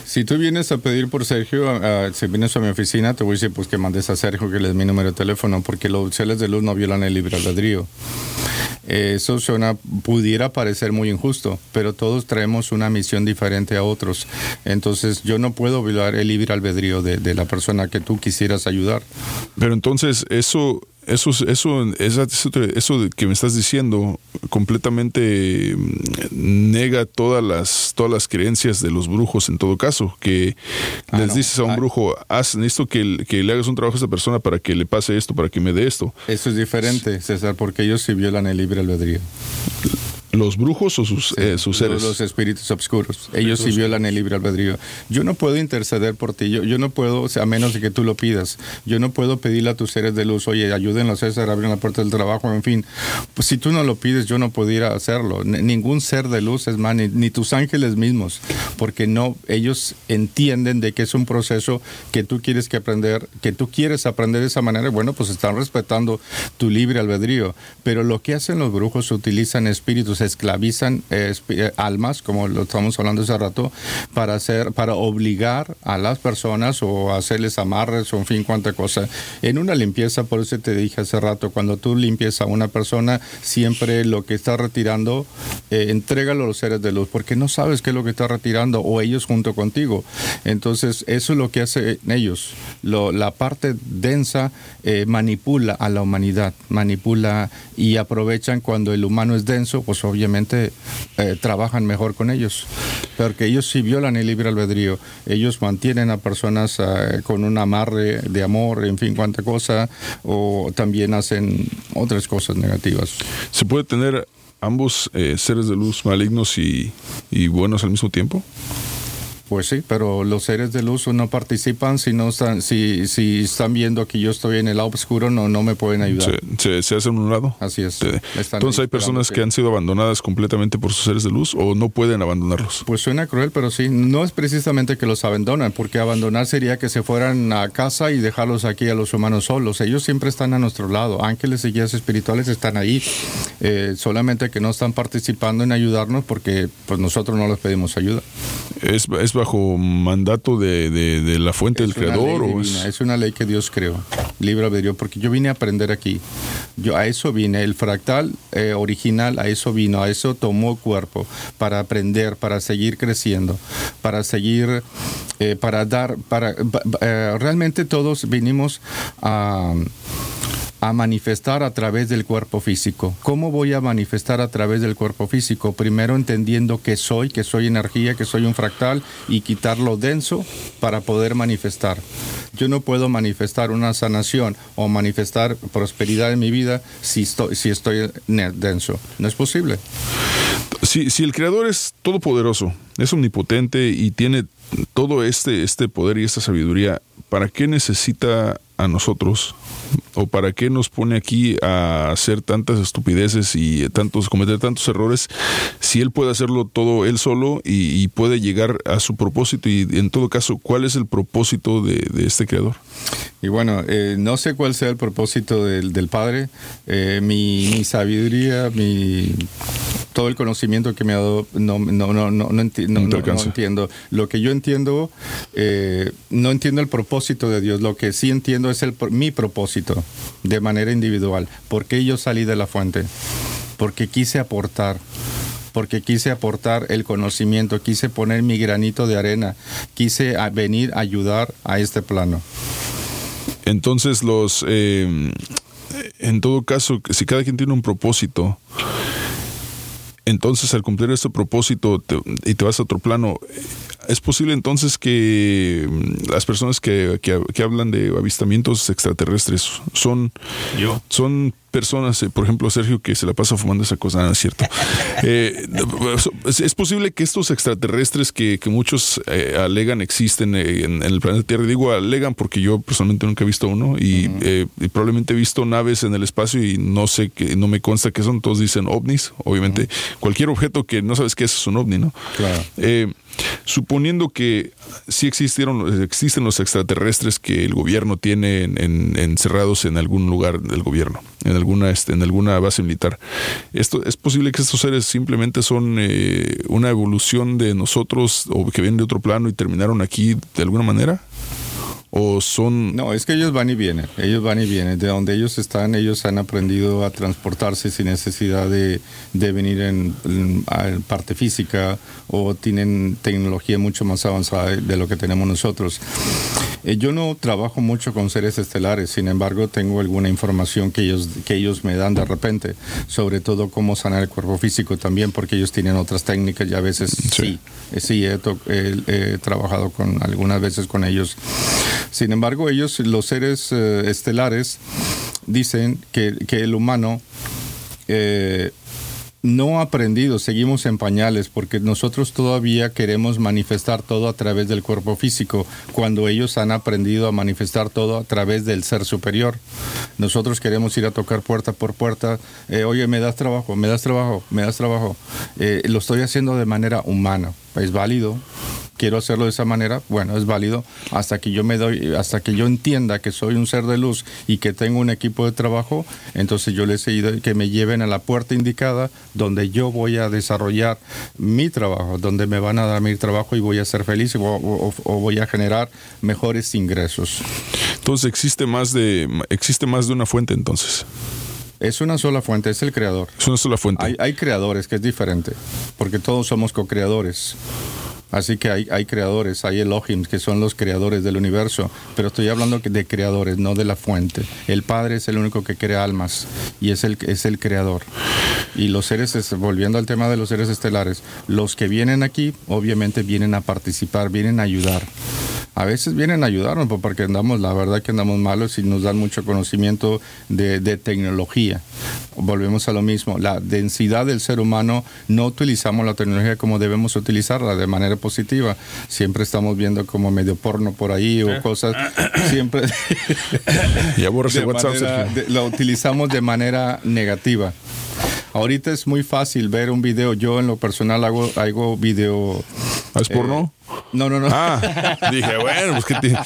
Si tú vienes a pedir por Sergio, ah, si vienes a mi oficina, te voy a decir pues que mandes a Sergio que le dé mi número de teléfono, porque los seres de luz no violan el libre albedrío. Eso suena, pudiera parecer muy injusto, pero todos traemos una misión diferente a otros. Entonces yo no puedo violar el libre albedrío de, de la persona que tú quisieras ayudar. Pero entonces eso eso, eso, eso, eso que me estás diciendo completamente mm, nega todas las, todas las creencias de los brujos en todo caso, que Ah, les no. dices a un Ah. brujo, haz, necesito que, que le hagas un trabajo a esta persona para que le pase esto, para que me dé esto. Eso es diferente, César, porque ellos sí violan el libre albedrío. ¿Los brujos o sus, eh, sus seres? Los espíritus oscuros. Ellos sí violan el libre albedrío. Yo no puedo interceder por ti. Yo, yo no puedo, o sea, a menos de que tú lo pidas. Yo no puedo pedirle a tus seres de luz, oye, ayúdenlo a César, abren la puerta del trabajo, en fin. Pues si tú no lo pides, yo no pudiera hacerlo. N- ningún ser de luz es más, ni, ni tus ángeles mismos, porque no, ellos entienden de que es un proceso que tú quieres que aprender, que tú quieres aprender de esa manera. Bueno, pues están respetando tu libre albedrío. Pero lo que hacen los brujos, utilizan espíritus, esclavizan eh, almas, como lo estamos hablando hace rato, para hacer, para obligar a las personas o hacerles amarres o en fin, cuánta cosa. En una limpieza, por eso te dije hace rato, cuando tú limpias a una persona, siempre lo que está retirando, eh, entrégalo a los seres de luz, porque no sabes qué es lo que está retirando o ellos junto contigo. Entonces, eso es lo que hacen ellos. Lo- la parte densa eh, manipula a la humanidad, manipula y aprovechan cuando el humano es denso, pues obviamente eh, trabajan mejor con ellos. Porque ellos sí violan el libre albedrío. Ellos mantienen a personas eh, con un amarre de amor, en fin, cuánta cosa, o también hacen otras cosas negativas. ¿Se puede tener ambos eh, seres de luz malignos y, y buenos al mismo tiempo? Pues sí, pero los seres de luz no participan si no están, si, si están viendo que yo estoy en el lado oscuro, no, no me pueden ayudar. ¿Se, se, se hacen un lado? Así es. Entonces hay personas que han sido abandonadas completamente por sus seres de luz o no pueden abandonarlos. Pues suena cruel, pero sí, no es precisamente que los abandonan, porque abandonar sería que se fueran a casa y dejarlos aquí a los humanos solos. Ellos siempre están a nuestro lado. Ángeles y guías espirituales están ahí, eh, solamente que no están participando en ayudarnos porque pues nosotros no les pedimos ayuda. ¿Es, es bajo mandato de, de- de la fuente del Es creador? o es- es una ley que Dios creó, libre albedrío, porque yo vine a aprender aquí. Yo a eso vine, el fractal eh, original a eso vino, a eso tomó cuerpo, para aprender, para seguir creciendo, para seguir, eh, para dar, para eh, realmente todos vinimos a a manifestar a través del cuerpo físico. ¿Cómo voy a manifestar a través del cuerpo físico? Primero entendiendo que soy, que soy energía, que soy un fractal y quitar lo denso para poder manifestar. Yo no puedo manifestar una sanación o manifestar prosperidad en mi vida si estoy, si estoy denso. No es posible. Si, si el creador es todopoderoso, es omnipotente y tiene todo este, este poder y esta sabiduría, ¿para qué necesita a nosotros? ¿O para qué nos pone aquí a hacer tantas estupideces y tantos, cometer tantos errores si él puede hacerlo todo él solo y, puede llegar a su propósito? Y en todo caso, ¿cuál es el propósito de, este creador? Y bueno, eh, no sé cuál sea el propósito del, Padre. Eh, mi sabiduría, mi todo el conocimiento que me ha dado, no, no, no, no, entiendo. Lo que yo entiendo, eh, no entiendo el propósito de Dios. Lo que sí entiendo es el, mi propósito de manera individual. ¿Por qué yo salí de la fuente? Porque quise aportar porque quise aportar el conocimiento, quise poner mi granito de arena, quise venir a ayudar a este plano. Entonces, los, eh, en todo caso, si cada quien tiene un propósito, entonces al cumplir este propósito te- y te vas a otro plano, ¿es posible entonces que mm, las personas que, que- que hablan de avistamientos extraterrestres son, Yo. son personas, eh, por ejemplo, Sergio, que se la pasa fumando esa cosa, no es cierto. Eh, es, posible que estos extraterrestres que, que muchos eh, alegan existen eh, en, en el planeta Tierra, digo alegan porque yo personalmente nunca he visto uno y, eh, y probablemente he visto naves en el espacio y no sé que no me consta que son, todos dicen ovnis, obviamente cualquier objeto que no sabes qué es es un ovni, ¿no? Claro. Suponiendo que sí existieron, existen los extraterrestres que el gobierno tiene en- en- encerrados en algún lugar del gobierno, en alguna, este, en alguna base militar, esto es posible que estos seres simplemente son eh, una evolución de nosotros o que vienen de otro plano y terminaron aquí de alguna manera. O son... No, es que ellos van y vienen, ellos van y vienen. De donde ellos están, ellos han aprendido a transportarse sin necesidad de, de venir en, en- parte física o tienen tecnología mucho más avanzada de lo que tenemos nosotros. Eh, yo no trabajo mucho con seres estelares, sin embargo tengo alguna información que ellos, que ellos me dan de repente, sobre todo cómo sanar el cuerpo físico también, porque ellos tienen otras técnicas y a veces sí, eh, sí, he, to- he- he trabajado con algunas veces con ellos. Sin embargo, ellos, los seres eh, estelares, dicen que, que el humano eh, no aprendido, seguimos en pañales, porque nosotros todavía queremos manifestar todo a través del cuerpo físico, cuando ellos han aprendido a manifestar todo a través del ser superior. Nosotros queremos ir a tocar puerta por puerta, eh, oye, me das trabajo, me das trabajo, me das trabajo. Eh, lo estoy haciendo de manera humana, es válido, quiero hacerlo de esa manera, bueno, es válido hasta que yo me doy, hasta que yo entienda que soy un ser de luz y que tengo un equipo de trabajo, entonces yo les he ido que me lleven a la puerta indicada donde yo voy a desarrollar mi trabajo, donde me van a dar mi trabajo y voy a ser feliz o, o- o voy a generar mejores ingresos. Entonces existe más de existe más de una fuente entonces. Es una sola fuente, es el creador. Es una sola fuente. Hay, hay creadores, que es diferente, porque todos somos co-creadores. Así que hay, hay creadores, hay Elohim, que son los creadores del universo, pero estoy hablando de creadores, no de la fuente. El Padre es el único que crea almas y es el, es el creador. Y los seres, es- volviendo al tema de los seres estelares, los que vienen aquí obviamente vienen a participar, vienen a ayudar. A veces vienen a ayudarnos pues, porque andamos, la verdad que andamos malos y nos dan mucho conocimiento de, de tecnología. Volvemos a lo mismo, la densidad del ser humano, no utilizamos la tecnología como debemos utilizarla de manera positiva. Siempre estamos viendo como medio porno por ahí o cosas, siempre... Ya WhatsApp, manera- Sergio. de- lo utilizamos de manera negativa. Ahorita es muy fácil ver un video. Yo en lo personal hago, hago video. ¿Es porno? No, no, no. Ah, dije, bueno, pues que te-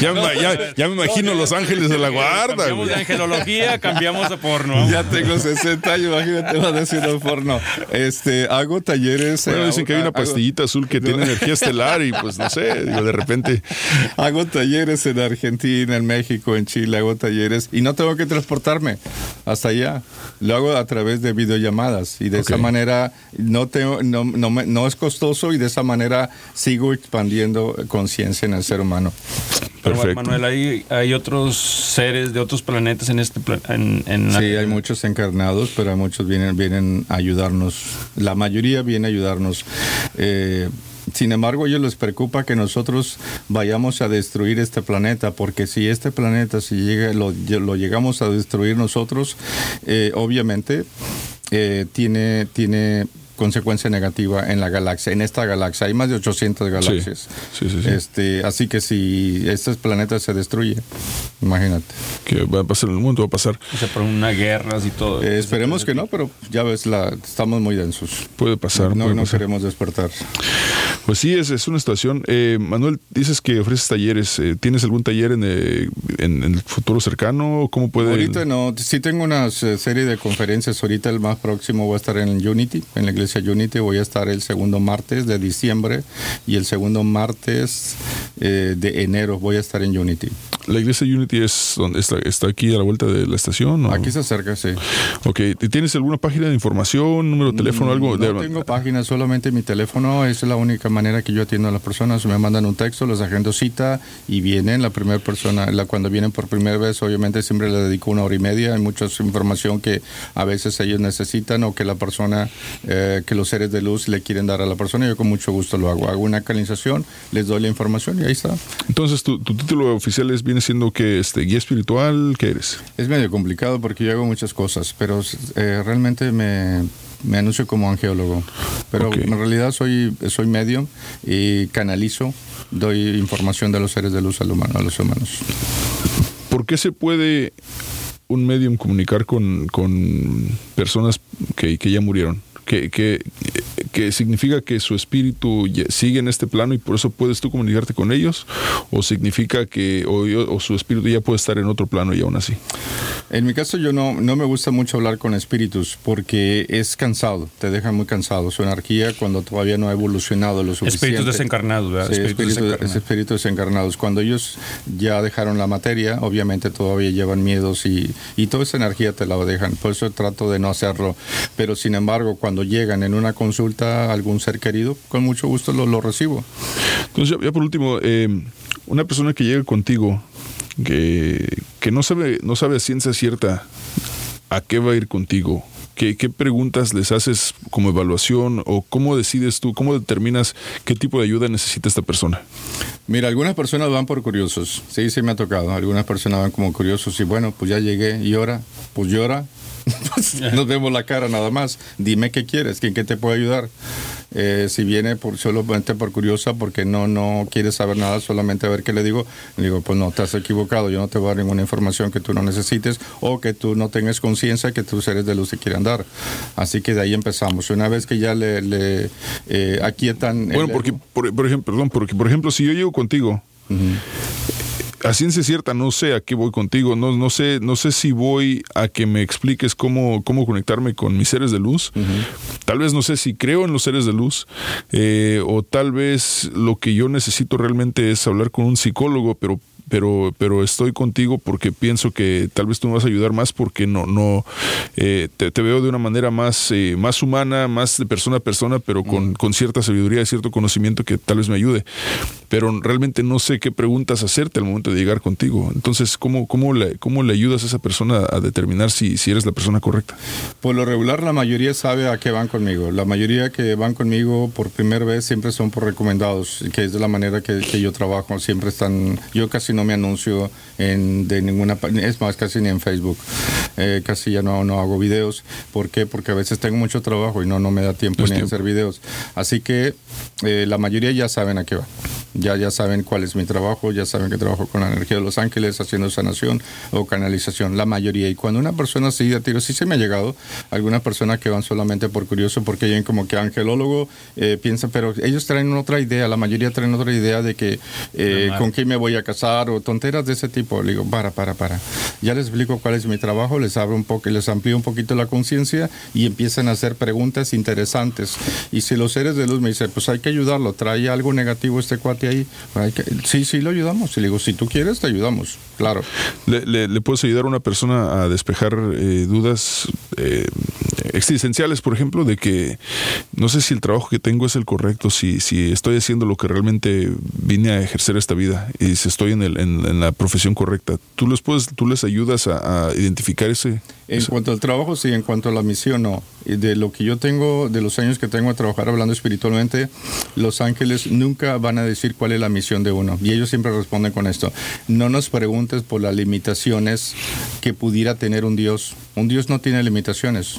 ya, me- ya- ya me imagino Los Ángeles de la Guarda. Cambiamos güey. de angelología, cambiamos de porno. Ya tengo 60 años, imagínate, va a decir porno. Este, hago talleres. Bueno, eh, dicen que hay una hago- pastillita azul que tiene energía estelar y pues no sé, digo, de repente. Hago talleres en Argentina, en México, en Chile, hago talleres y no tengo que transportarme hasta allá. Lo hago a través de videollamadas y de esa Ok. manera no, tengo, no, no, me- no es costoso y de esa manera sigo expandiendo conciencia en el ser humano. Pero, Perfecto. Manuel, hay, hay otros seres de otros planetas en este plan- en, en la- Sí, hay muchos encarnados, pero hay muchos vienen, vienen a ayudarnos. La mayoría viene a ayudarnos. Eh, sin embargo, a ellos les preocupa que nosotros vayamos a destruir este planeta, porque si este planeta, si llega, lo, lo llegamos a destruir nosotros, eh, obviamente eh, tiene, tiene consecuencia negativa en la galaxia, en esta galaxia. Hay más de 800 galaxias. Sí, sí, sí. Este, así que si este planeta se destruye, imagínate. Que va a pasar en el mundo, va a pasar. o sea, por una guerra y todo. Eh, esperemos que no, pero ya ves, la, estamos muy densos. Puede pasar. No, puede no pasar. queremos despertar. Pues sí, es, es una situación. Eh, Manuel, dices que ofreces talleres. Eh, ¿Tienes algún taller en, eh, en, en el futuro cercano? ¿Cómo puede...? Ahorita no, sí tengo una serie de conferencias. Ahorita el más próximo voy a estar en Unity, en la iglesia Unity. Voy a estar el segundo martes de diciembre y el segundo martes eh, de enero voy a estar en Unity. ¿La iglesia Unity es donde está, está aquí a la vuelta de la estación? ¿o? Aquí se acerca, sí. Ok, ¿tienes alguna página de información, número de teléfono, algo? No De- tengo página, solamente mi teléfono. Es la única manera que yo atiendo a las personas. Me mandan un texto, los agendo cita y vienen. La primera persona, la, cuando vienen por primera vez, obviamente siempre le dedico una hora y media. Hay mucha información que a veces ellos necesitan o que la persona, eh, que los seres de luz le quieren dar a la persona. Yo con mucho gusto lo hago. Hago una canalización, les doy la información y ahí está. Entonces, ¿tu, tu título oficial es, viene siendo que este, guía espiritual? ¿Qué eres? Es medio complicado porque yo hago muchas cosas, pero eh, realmente me, me anuncio como angeólogo. Pero en realidad soy, soy medio y canalizo, doy información de los seres de luz al humano, a los humanos. ¿Por qué se puede un medium comunicar con, con personas que, que ya murieron? ¿Qué, qué, qué que significa que su espíritu sigue en este plano y por eso puedes tú comunicarte con ellos, o significa que o, su espíritu ya puede estar en otro plano y aún así. En mi caso yo no, no me gusta mucho hablar con espíritus porque es cansado, te deja muy cansado. Su energía cuando todavía no ha evolucionado lo suficiente. Espíritus desencarnados, ¿verdad? espíritus, desencarnados. espíritus desencarnados. Cuando ellos ya dejaron la materia, obviamente todavía llevan miedos y, y toda esa energía te la dejan. Por eso trato de no hacerlo. Pero sin embargo, cuando llegan en una consulta a algún ser querido, con mucho gusto lo, lo recibo. Entonces, ya, por último, eh, una persona que llega contigo, que, que no sabe, no sabe a ciencia cierta a qué va a ir contigo, ¿Qué, ¿Qué, preguntas les haces como evaluación o cómo decides tú, cómo determinas qué tipo de ayuda necesita esta persona? Mira, algunas personas van por curiosos, sí, sí me ha tocado, algunas personas van como curiosos y bueno, pues ya llegué y ahora, pues llora, nos vemos la cara nada más. Dime qué quieres, ¿en qué te puedo ayudar? Eh, si viene por solamente por curiosa, porque no, no quiere saber nada, solamente a ver qué le digo, le digo, pues no, has equivocado, yo no te voy a dar ninguna información que tú no necesites o que tú no tengas conciencia que tus seres de luz te quieran dar. Así que de ahí empezamos. Una vez que ya le, le eh, aquietan... Bueno, porque, por, ejemplo, perdón, porque por ejemplo, si yo llego contigo, a ciencia cierta no sé a qué voy contigo, no, no sé, no sé si voy a que me expliques cómo, cómo conectarme con mis seres de luz. Tal vez no sé si creo en los seres de luz, eh, o tal vez lo que yo necesito realmente es hablar con un psicólogo, pero pero, pero estoy contigo porque pienso que tal vez tú me vas a ayudar más porque no, no eh, te, veo de una manera más, eh, más humana, más de persona a persona, pero con, con, cierta sabiduría y cierto conocimiento que tal vez me ayude. Pero realmente no sé qué preguntas hacerte al momento de llegar contigo. Entonces, ¿cómo, cómo, le, cómo le ayudas a esa persona a determinar si, si eres la persona correcta? Por lo regular, la mayoría sabe a qué van conmigo. La mayoría que van conmigo por primera vez siempre son por recomendados, que es de la manera que, que yo trabajo. Siempre están, yo casi no me anuncio en, de ninguna, es más, casi ni en Facebook. Eh, casi ya no, no hago videos. ¿Por qué? Porque a veces tengo mucho trabajo y no, no me da tiempo ni hacer videos. Así que eh, la mayoría ya saben a qué va. Ya, ya saben cuál es mi trabajo, ya saben que trabajo con la energía de los ángeles haciendo sanación o canalización, la mayoría. Y cuando una persona sigue a tiro, sí se me ha llegado, algunas personas que van solamente por curioso, porque ven como que angelólogo eh, piensa, pero ellos traen otra idea, la mayoría traen otra idea de que eh, con quién me voy a casar tonteras de ese tipo. Le digo, para, para, para. Ya les explico cuál es mi trabajo, les abro un poco, les amplío un poquito la conciencia y empiezan a hacer preguntas interesantes. Y si los seres de luz me dicen, pues hay que ayudarlo, trae algo negativo este cuate ahí, sí, sí, lo ayudamos. Y le digo, si tú quieres, te ayudamos, claro. ¿Le, puedes ayudar a una persona a despejar eh, dudas eh, existenciales, por ejemplo, de que no sé si el trabajo que tengo es el correcto, si, si estoy haciendo lo que realmente vine a ejercer esta vida y si estoy en, el, en, la profesión correcta. ¿Tú les, puedes, tú les ayudas a, identificar ese? En cuanto al trabajo, sí, en cuanto a la misión, no. De lo que yo tengo, de los años que tengo a trabajar hablando espiritualmente, los ángeles nunca van a decir cuál es la misión de uno. Y ellos siempre responden con esto. No nos preguntes por las limitaciones que pudiera tener un Dios. Un Dios no tiene limitaciones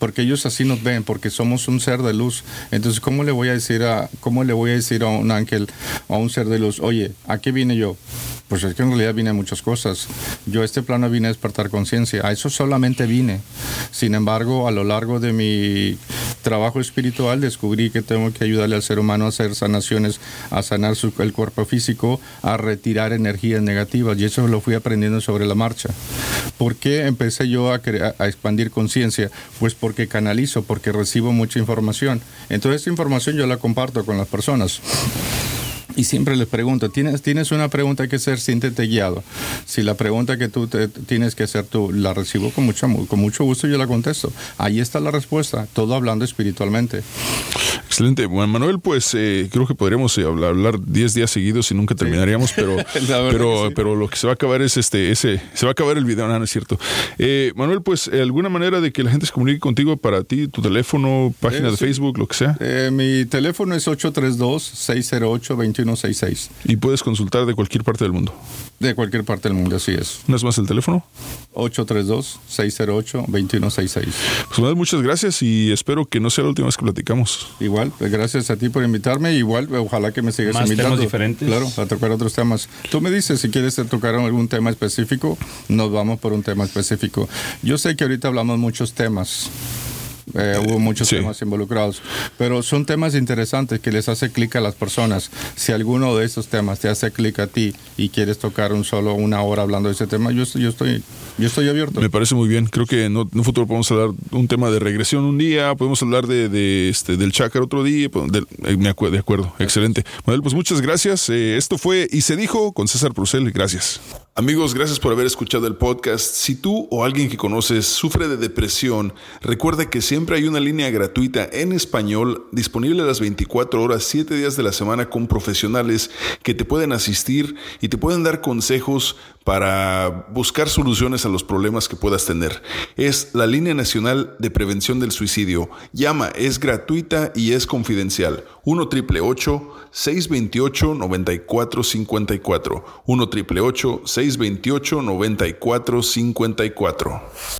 porque ellos así nos ven, porque somos un ser de luz. Entonces, ¿cómo le voy a decir a, cómo le voy a decir a un ángel, a un ser de luz, oye, ¿a qué vine yo? Pues es que en realidad vine a muchas cosas. Yo a este plano vine a despertar conciencia. A eso solamente vine. Sin embargo, a lo largo de mi trabajo espiritual descubrí que tengo que ayudarle al ser humano a hacer sanaciones, a sanar el cuerpo físico, a retirar energías negativas. Y eso lo fui aprendiendo sobre la marcha. ¿Por qué empecé yo a, a expandir conciencia? Pues porque canalizo, porque recibo mucha información. Entonces esta información yo la comparto con las personas. Y siempre les pregunto, ¿tienes, tienes una pregunta que hacer, siéntete guiado. Si la pregunta que tú tienes que hacer tú la recibo con mucho, con mucho gusto, yo la contesto. Ahí está la respuesta, todo hablando espiritualmente. Excelente. Bueno, Manuel, pues eh, creo que podríamos eh, hablar 10 días seguidos y nunca terminaríamos, pero, pero, pero lo que se va a acabar es este, ese, se va a acabar el video, no, es cierto. Eh, Manuel, pues alguna manera de que la gente se comunique contigo para ti, tu teléfono, página de Facebook, lo que sea. mi teléfono es 832 608 21 2166. Y puedes consultar de cualquier parte del mundo. De cualquier parte del mundo, así es. ¿No es más el teléfono? 832-608-2166. Pues muchas gracias y espero que no sea la última vez que platicamos. Igual, pues, gracias a ti por invitarme. Igual, ojalá que me sigas más invitando. Temas diferentes. Claro, a tocar otros temas. Tú me dices si quieres tocar algún tema específico, nos vamos por un tema específico. Yo sé que ahorita hablamos muchos temas eh, hubo muchos temas involucrados. Pero son temas interesantes que les hace clic a las personas. Si alguno de esos temas te hace clic a ti y quieres tocar un solo una hora hablando de ese tema, yo, yo, estoy, yo estoy abierto. Me parece muy bien. Creo que en un futuro podemos hablar un tema de regresión un día, podemos hablar de, este, del chakra otro día. Pues, eh, de, acuerdo, excelente. Manuel, pues muchas gracias. Eh, esto fue Y se dijo con César Procel. Gracias. Amigos, gracias por haber escuchado el podcast. Si tú o alguien que conoces sufre de depresión, recuerda que siempre hay una línea gratuita en español disponible a las 24 horas, 7 días de la semana con profesionales que te pueden asistir y te pueden dar consejos para buscar soluciones a los problemas que puedas tener. Es la línea nacional de prevención del suicidio. Llama, es gratuita y es confidencial. 1 628 9454 1 628 9454